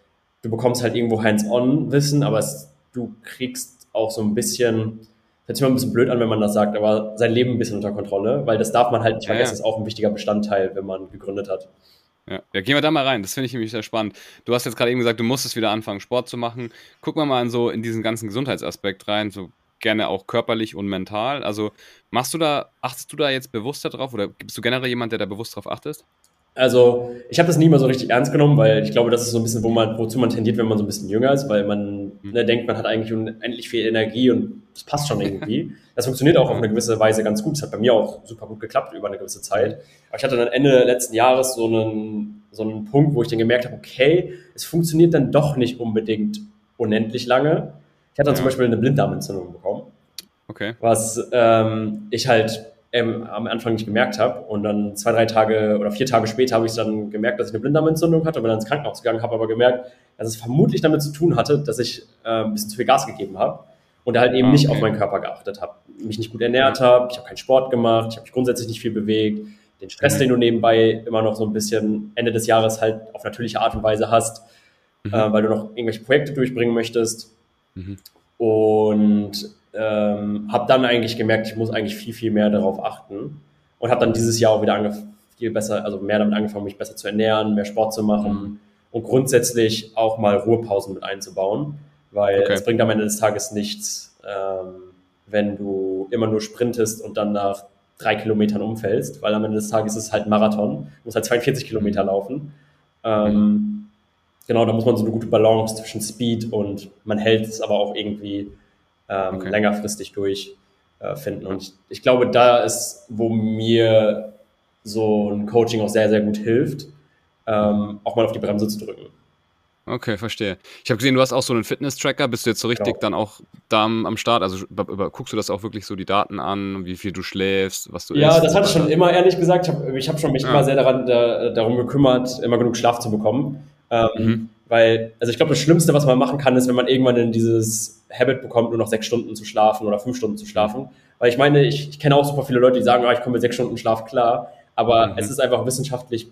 du bekommst halt irgendwo Hands-on-Wissen, aber es, du kriegst auch so ein bisschen, hört sich mal ein bisschen blöd an, wenn man das sagt, aber sein Leben ein bisschen unter Kontrolle, weil das darf man halt nicht vergessen, ja, ja. ist auch ein wichtiger Bestandteil, wenn man gegründet hat. Ja. ja, gehen wir da mal rein. Das finde ich nämlich sehr spannend. Du hast jetzt gerade eben gesagt, du musstest wieder anfangen, Sport zu machen. Gucken wir mal in so in diesen ganzen Gesundheitsaspekt rein, so gerne auch körperlich und mental. Also machst du da, achtest du da jetzt bewusster drauf oder bist du generell jemand, der da bewusst drauf achtest? Also ich habe das nie mal so richtig ernst genommen, weil ich glaube, das ist so ein bisschen, wo man, wozu man tendiert, wenn man so ein bisschen jünger ist, weil man mhm. ne, denkt, man hat eigentlich unendlich viel Energie und das passt schon irgendwie. [laughs] Das funktioniert auch auf eine gewisse Weise ganz gut. Das hat bei mir auch super gut geklappt über eine gewisse Zeit. Aber ich hatte dann Ende letzten Jahres so einen, so einen Punkt, wo ich dann gemerkt habe, okay, es funktioniert dann doch nicht unbedingt unendlich lange. Ich hatte dann ja. zum Beispiel eine Blinddarmentzündung bekommen. Okay. Was ähm, ich halt ähm, am Anfang nicht gemerkt habe. Und dann zwei, drei Tage oder vier Tage später habe ich dann gemerkt, dass ich eine Blinddarmentzündung hatte und bin dann ins Krankenhaus gegangen, habe aber gemerkt, dass es vermutlich damit zu tun hatte, dass ich äh, ein bisschen zu viel Gas gegeben habe und halt eben ah, okay. nicht auf meinen Körper geachtet habe, mich nicht gut ernährt habe, ich habe keinen Sport gemacht, ich habe mich grundsätzlich nicht viel bewegt, den Stress, mhm. den du nebenbei immer noch so ein bisschen Ende des Jahres halt auf natürliche Art und Weise hast, mhm. äh, weil du noch irgendwelche Projekte durchbringen möchtest. Mhm. Und ähm, habe dann eigentlich gemerkt, ich muss eigentlich viel, viel mehr darauf achten und habe dann dieses Jahr auch wieder viel besser, also mehr damit angefangen, mich besser zu ernähren, mehr Sport zu machen mhm. und grundsätzlich auch mal Ruhepausen mit einzubauen, weil okay. es bringt am Ende des Tages nichts, ähm, wenn du immer nur sprintest und dann nach drei Kilometern umfällst, weil am Ende des Tages ist es halt ein Marathon, du musst halt 42 Kilometer mhm. laufen. Ähm, mhm. Genau, da muss man so eine gute Balance zwischen Speed und man hält es aber auch irgendwie ähm, okay. längerfristig durchfinden. Äh, und ich, ich, glaube, da ist, wo mir so ein Coaching auch sehr, sehr gut hilft, ähm, auch mal auf die Bremse zu drücken. Okay, verstehe. Ich habe gesehen, du hast auch so einen Fitness-Tracker. Bist du jetzt so richtig genau. dann auch da am Start? Also über, guckst du das auch wirklich so die Daten an, wie viel du schläfst, was du Ja, isst, das hatte ich schon immer, ehrlich gesagt. Ich habe hab schon mich ja. immer sehr daran, da, darum gekümmert, immer genug Schlaf zu bekommen. Ähm, mhm. Weil, also ich glaube, das Schlimmste, was man machen kann, ist, wenn man irgendwann in dieses Habit bekommt, nur noch sechs Stunden zu schlafen oder fünf Stunden zu schlafen. Weil ich meine, ich, ich kenne auch super viele Leute, die sagen, ah, ich komme mit sechs Stunden Schlaf klar. Aber mhm. es ist einfach wissenschaftlich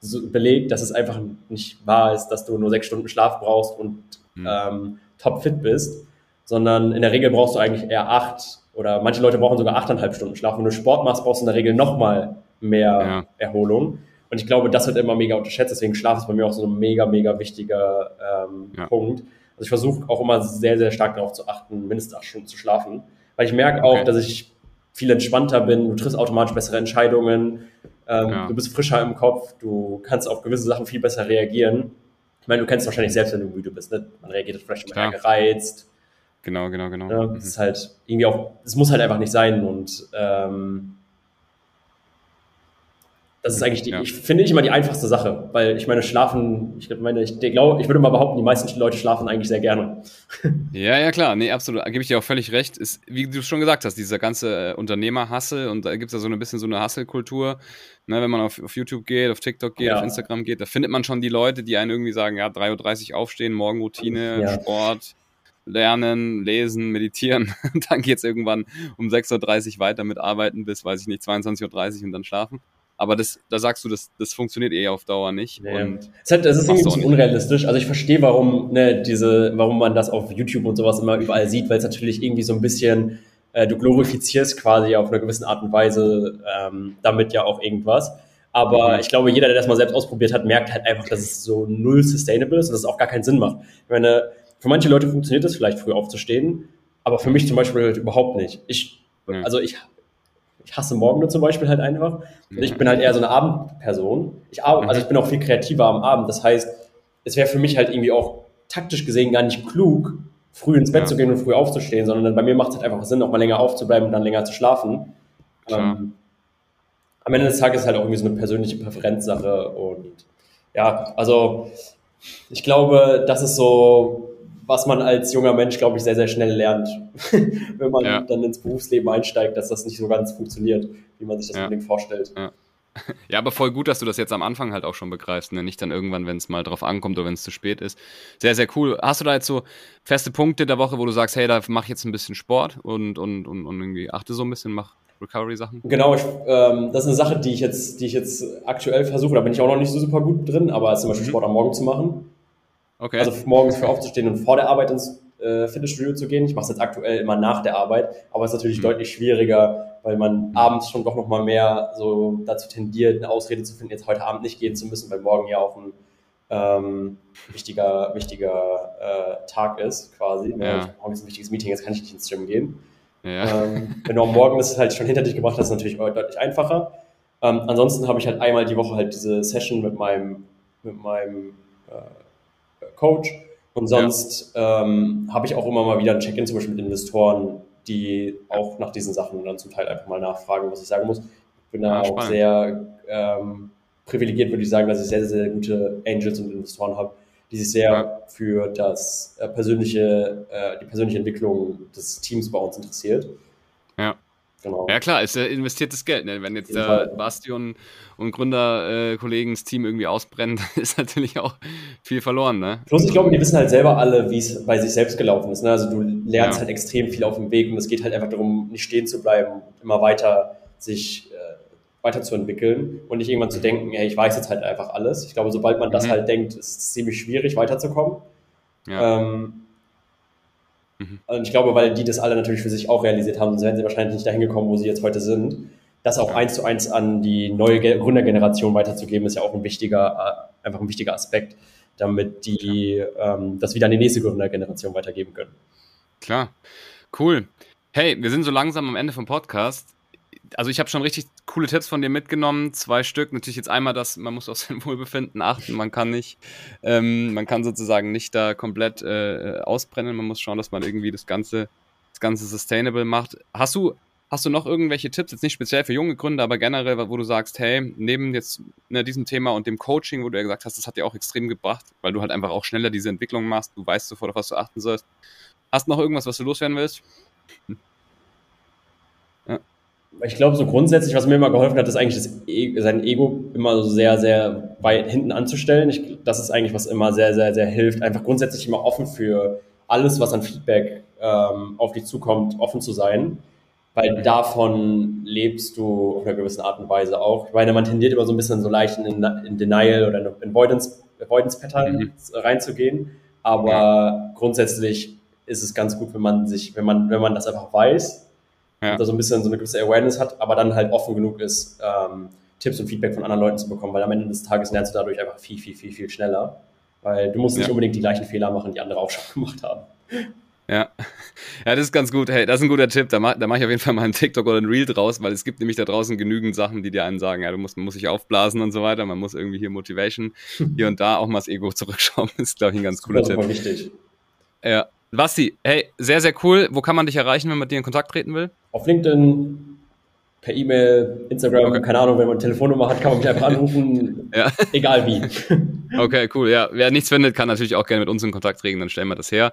so belegt, dass es einfach nicht wahr ist, dass du nur sechs Stunden Schlaf brauchst und mhm. ähm, topfit bist, sondern in der Regel brauchst du eigentlich eher acht oder manche Leute brauchen sogar achteinhalb Stunden Schlaf. Wenn du Sport machst, brauchst du in der Regel nochmal mehr ja. Erholung. Und ich glaube, das wird immer mega unterschätzt. Deswegen Schlaf ist bei mir auch so ein mega, mega wichtiger ähm, ja. Punkt. Also ich versuche auch immer sehr, sehr stark darauf zu achten, mindestens acht Stunden zu schlafen. Weil ich merke auch, okay. dass ich viel entspannter bin. Du triffst automatisch bessere Entscheidungen. Ähm, ja. Du bist frischer im Kopf. Du kannst auf gewisse Sachen viel besser reagieren. Ich meine, du kennst wahrscheinlich selbst, wenn du müde bist. Ne? Man reagiert vielleicht immer gereizt. Genau, genau, genau. Ja, mhm. Ist halt irgendwie auch, es muss halt einfach nicht sein. Und ähm, das ist eigentlich die, ja. ich finde ich immer die einfachste Sache, weil ich meine, schlafen, ich meine, ich glaube, ich würde mal behaupten, die meisten Leute schlafen eigentlich sehr gerne. [laughs] Ja, ja, klar, nee, absolut, da gebe ich dir auch völlig recht. Ist, wie du schon gesagt hast, dieser ganze äh, Unternehmerhassel und da gibt es ja so ein bisschen so eine Hasselkultur. Ne, wenn man auf, auf, YouTube geht, auf TikTok geht, ja. auf Instagram geht, da findet man schon die Leute, die einen irgendwie sagen, ja, 3.30 Uhr aufstehen, Morgenroutine, ja. Sport, lernen, lesen, meditieren. [laughs] dann geht es irgendwann um 6.30 Uhr weiter mit Arbeiten bis, weiß ich nicht, 22.30 Uhr und dann schlafen. Aber das, da sagst du, das, das funktioniert eh auf Dauer nicht. Nee. Und es, hat, es ist irgendwie ein bisschen unrealistisch. Also ich verstehe, warum, ne, diese, warum man das auf YouTube und sowas immer überall sieht, weil es natürlich irgendwie so ein bisschen, äh, du glorifizierst quasi auf einer gewissen Art und Weise ähm, damit ja auch irgendwas. Aber mhm. ich glaube, jeder, der das mal selbst ausprobiert hat, merkt halt einfach, dass es so null sustainable ist und dass es auch gar keinen Sinn macht. Ich meine, für manche Leute funktioniert es vielleicht früh aufzustehen, aber für mich zum Beispiel halt überhaupt nicht. Ich, also ich ich hasse Morgen zum Beispiel halt einfach. Und ich bin halt eher so eine Abendperson. Ich arbeite, also ich bin auch viel kreativer am Abend. Das heißt, es wäre für mich halt irgendwie auch taktisch gesehen gar nicht klug, früh ins Bett ja. zu gehen und früh aufzustehen, sondern bei mir macht es halt einfach Sinn, auch mal länger aufzubleiben und dann länger zu schlafen. Ähm, am Ende des Tages ist halt auch irgendwie so eine persönliche Präferenzsache und ja, also ich glaube, das ist so was man als junger Mensch, glaube ich, sehr, sehr schnell lernt, [laughs] wenn man ja. dann ins Berufsleben einsteigt, dass das nicht so ganz funktioniert, wie man sich das ja. unbedingt vorstellt. Ja. [laughs] Ja, aber voll gut, dass du das jetzt am Anfang halt auch schon begreifst, ne? nicht dann irgendwann, wenn es mal drauf ankommt oder wenn es zu spät ist. Sehr, sehr cool. Hast du da jetzt so feste Punkte der Woche, wo du sagst, hey, da mach ich jetzt ein bisschen Sport und, und, und, und irgendwie achte so ein bisschen, mach Recovery-Sachen? Genau, ich, ähm, das ist eine Sache, die ich jetzt, die ich jetzt aktuell versuche. Da bin ich auch noch nicht so super gut drin, aber zum Beispiel mhm. Sport am Morgen zu machen. Okay. Also morgens für aufzustehen und vor der Arbeit ins äh, Fitnessstudio zu gehen. Ich mache es jetzt aktuell immer nach der Arbeit, aber es ist natürlich mhm. deutlich schwieriger, weil man abends schon doch noch mal mehr so dazu tendiert, eine Ausrede zu finden, jetzt heute Abend nicht gehen zu müssen, weil morgen ja auch ein ähm, wichtiger, wichtiger äh, Tag ist, quasi. Ja. Morgen ist ein wichtiges Meeting, jetzt kann ich nicht ins Gym gehen. Ja. Ähm, wenn du am Morgen das halt schon hinter dich gebracht hast, ist natürlich deutlich einfacher. Ähm, ansonsten habe ich halt einmal die Woche halt diese Session mit meinem, mit meinem äh, Coach. Und sonst ja. ähm, habe ich auch immer mal wieder ein Check-in, zum Beispiel mit Investoren, die auch nach diesen Sachen dann zum Teil einfach mal nachfragen, was ich sagen muss. Ich bin da ja, auch sehr ähm, privilegiert, würde ich sagen, dass ich sehr, sehr gute Angels und Investoren habe, die sich sehr ja. für das äh, persönliche, äh, die persönliche Entwicklung des Teams bei uns interessiert. Ja. Genau. Ja klar, ist ja investiertes Geld. Ne? Wenn jetzt der äh, Basti und, Gründerkollegen äh, das Team irgendwie ausbrennen, [laughs] ist natürlich auch viel verloren. Ne? Plus, ich glaube, die wissen halt selber alle, wie es bei sich selbst gelaufen ist. Ne? Also du lernst ja. halt extrem viel auf dem Weg und es geht halt einfach darum, nicht stehen zu bleiben, immer weiter sich äh, weiterzuentwickeln und nicht irgendwann zu denken, hey, ich weiß jetzt halt einfach alles. Ich glaube, sobald man mhm. das halt denkt, ist es ziemlich schwierig weiterzukommen. Ja. Ähm, mhm. Und ich glaube, weil die das alle natürlich für sich auch realisiert haben, sonst wären sie wahrscheinlich nicht dahin gekommen, wo sie jetzt heute sind. Das auch eins zu eins an die neue Gründergeneration weiterzugeben, ist ja auch ein wichtiger, äh, einfach ein wichtiger Aspekt, damit die ähm, das wieder an die nächste Gründergeneration weitergeben können. Klar, cool. Hey, wir sind so langsam am Ende vom Podcast also ich habe schon richtig coole Tipps von dir mitgenommen, zwei Stück. Natürlich jetzt einmal das, man muss auf [laughs] sein Wohlbefinden achten, man kann nicht, ähm, man kann sozusagen nicht da komplett äh, ausbrennen, man muss schauen, dass man irgendwie das Ganze, das Ganze sustainable macht. Hast du, hast du noch irgendwelche Tipps, jetzt nicht speziell für junge Gründer, aber generell, wo du sagst, hey, neben jetzt ne, diesem Thema und dem Coaching, wo du ja gesagt hast, das hat dir auch extrem gebracht, weil du halt einfach auch schneller diese Entwicklung machst, du weißt sofort, auf was du achten sollst. Hast du noch irgendwas, was du loswerden willst? Hm ich glaube, so grundsätzlich, was mir immer geholfen hat, ist eigentlich das e sein Ego immer so sehr, sehr weit hinten anzustellen. Ich, das ist eigentlich, was immer sehr, sehr, sehr hilft. Einfach grundsätzlich immer offen für alles, was an Feedback ähm, auf dich zukommt, offen zu sein. Weil davon lebst du auf einer gewissen Art und Weise auch. Ich meine, man tendiert immer so ein bisschen so leicht in, in Denial oder in Avoidance, Avoidance Pattern mhm. reinzugehen. Aber ja. grundsätzlich ist es ganz gut, wenn man sich, wenn man, wenn man das einfach weiß ja. da so ein bisschen so eine gewisse Awareness hat, aber dann halt offen genug ist, ähm, Tipps und Feedback von anderen Leuten zu bekommen, weil am Ende des Tages lernst du dadurch einfach viel, viel, viel, viel schneller, weil du musst nicht ja. unbedingt die gleichen Fehler machen, die andere auch schon [laughs] gemacht haben. Ja. ja, das ist ganz gut. Hey, das ist ein guter Tipp. Da mache da mach ich auf jeden Fall mal einen TikTok oder ein Reel draus, weil es gibt nämlich da draußen genügend Sachen, die dir einen sagen, ja, du musst, man muss sich aufblasen und so weiter. Man muss irgendwie hier Motivation [laughs] hier und da auch mal das Ego zurückschrauben. Das ist, glaube ich, ein ganz cooler das ist Tipp. wichtig. Ja. Basti, hey, sehr, sehr cool. Wo kann man dich erreichen, wenn man mit dir in Kontakt treten will? Auf LinkedIn, per E-Mail, Instagram, okay. keine Ahnung, wenn man eine Telefonnummer hat, kann man mich einfach anrufen. [laughs] ja. Egal wie. okay, cool. Ja, wer nichts findet, kann natürlich auch gerne mit uns in Kontakt treten, dann stellen wir das her.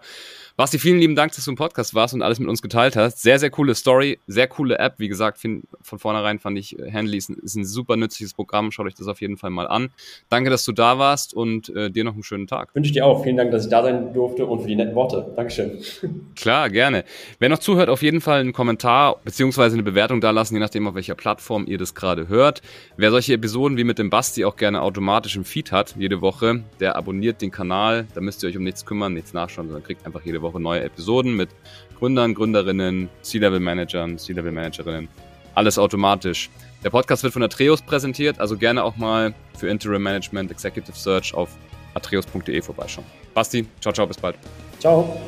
Basti, vielen lieben Dank, dass du im Podcast warst und alles mit uns geteilt hast. Sehr, sehr coole Story, sehr coole App. Wie gesagt, find, von vornherein fand ich, äh, Handley ist ein, ist ein, super nützliches Programm. Schaut euch das auf jeden Fall mal an. Danke, dass du da warst und äh, dir noch einen schönen Tag. Wünsche ich dir auch. Vielen Dank, dass ich da sein durfte und für die netten Worte. Dankeschön. [laughs] Klar, gerne. Wer noch zuhört, auf jeden Fall einen Kommentar beziehungsweise eine Bewertung da lassen, je nachdem, auf welcher Plattform ihr das gerade hört. Wer solche Episoden wie mit dem Basti auch gerne automatisch im Feed hat, jede Woche, der abonniert den Kanal. Da müsst ihr euch um nichts kümmern, nichts nachschauen, sondern kriegt einfach jede Woche neue Episoden. Episoden mit Gründern, Gründerinnen, C-Level-Managern, C-Level-Managerinnen. Alles automatisch. Der Podcast wird von Atreus präsentiert, also gerne auch mal für Interim Management, Executive Search auf atreus.de vorbeischauen. Basti, ciao, ciao, bis bald. Ciao.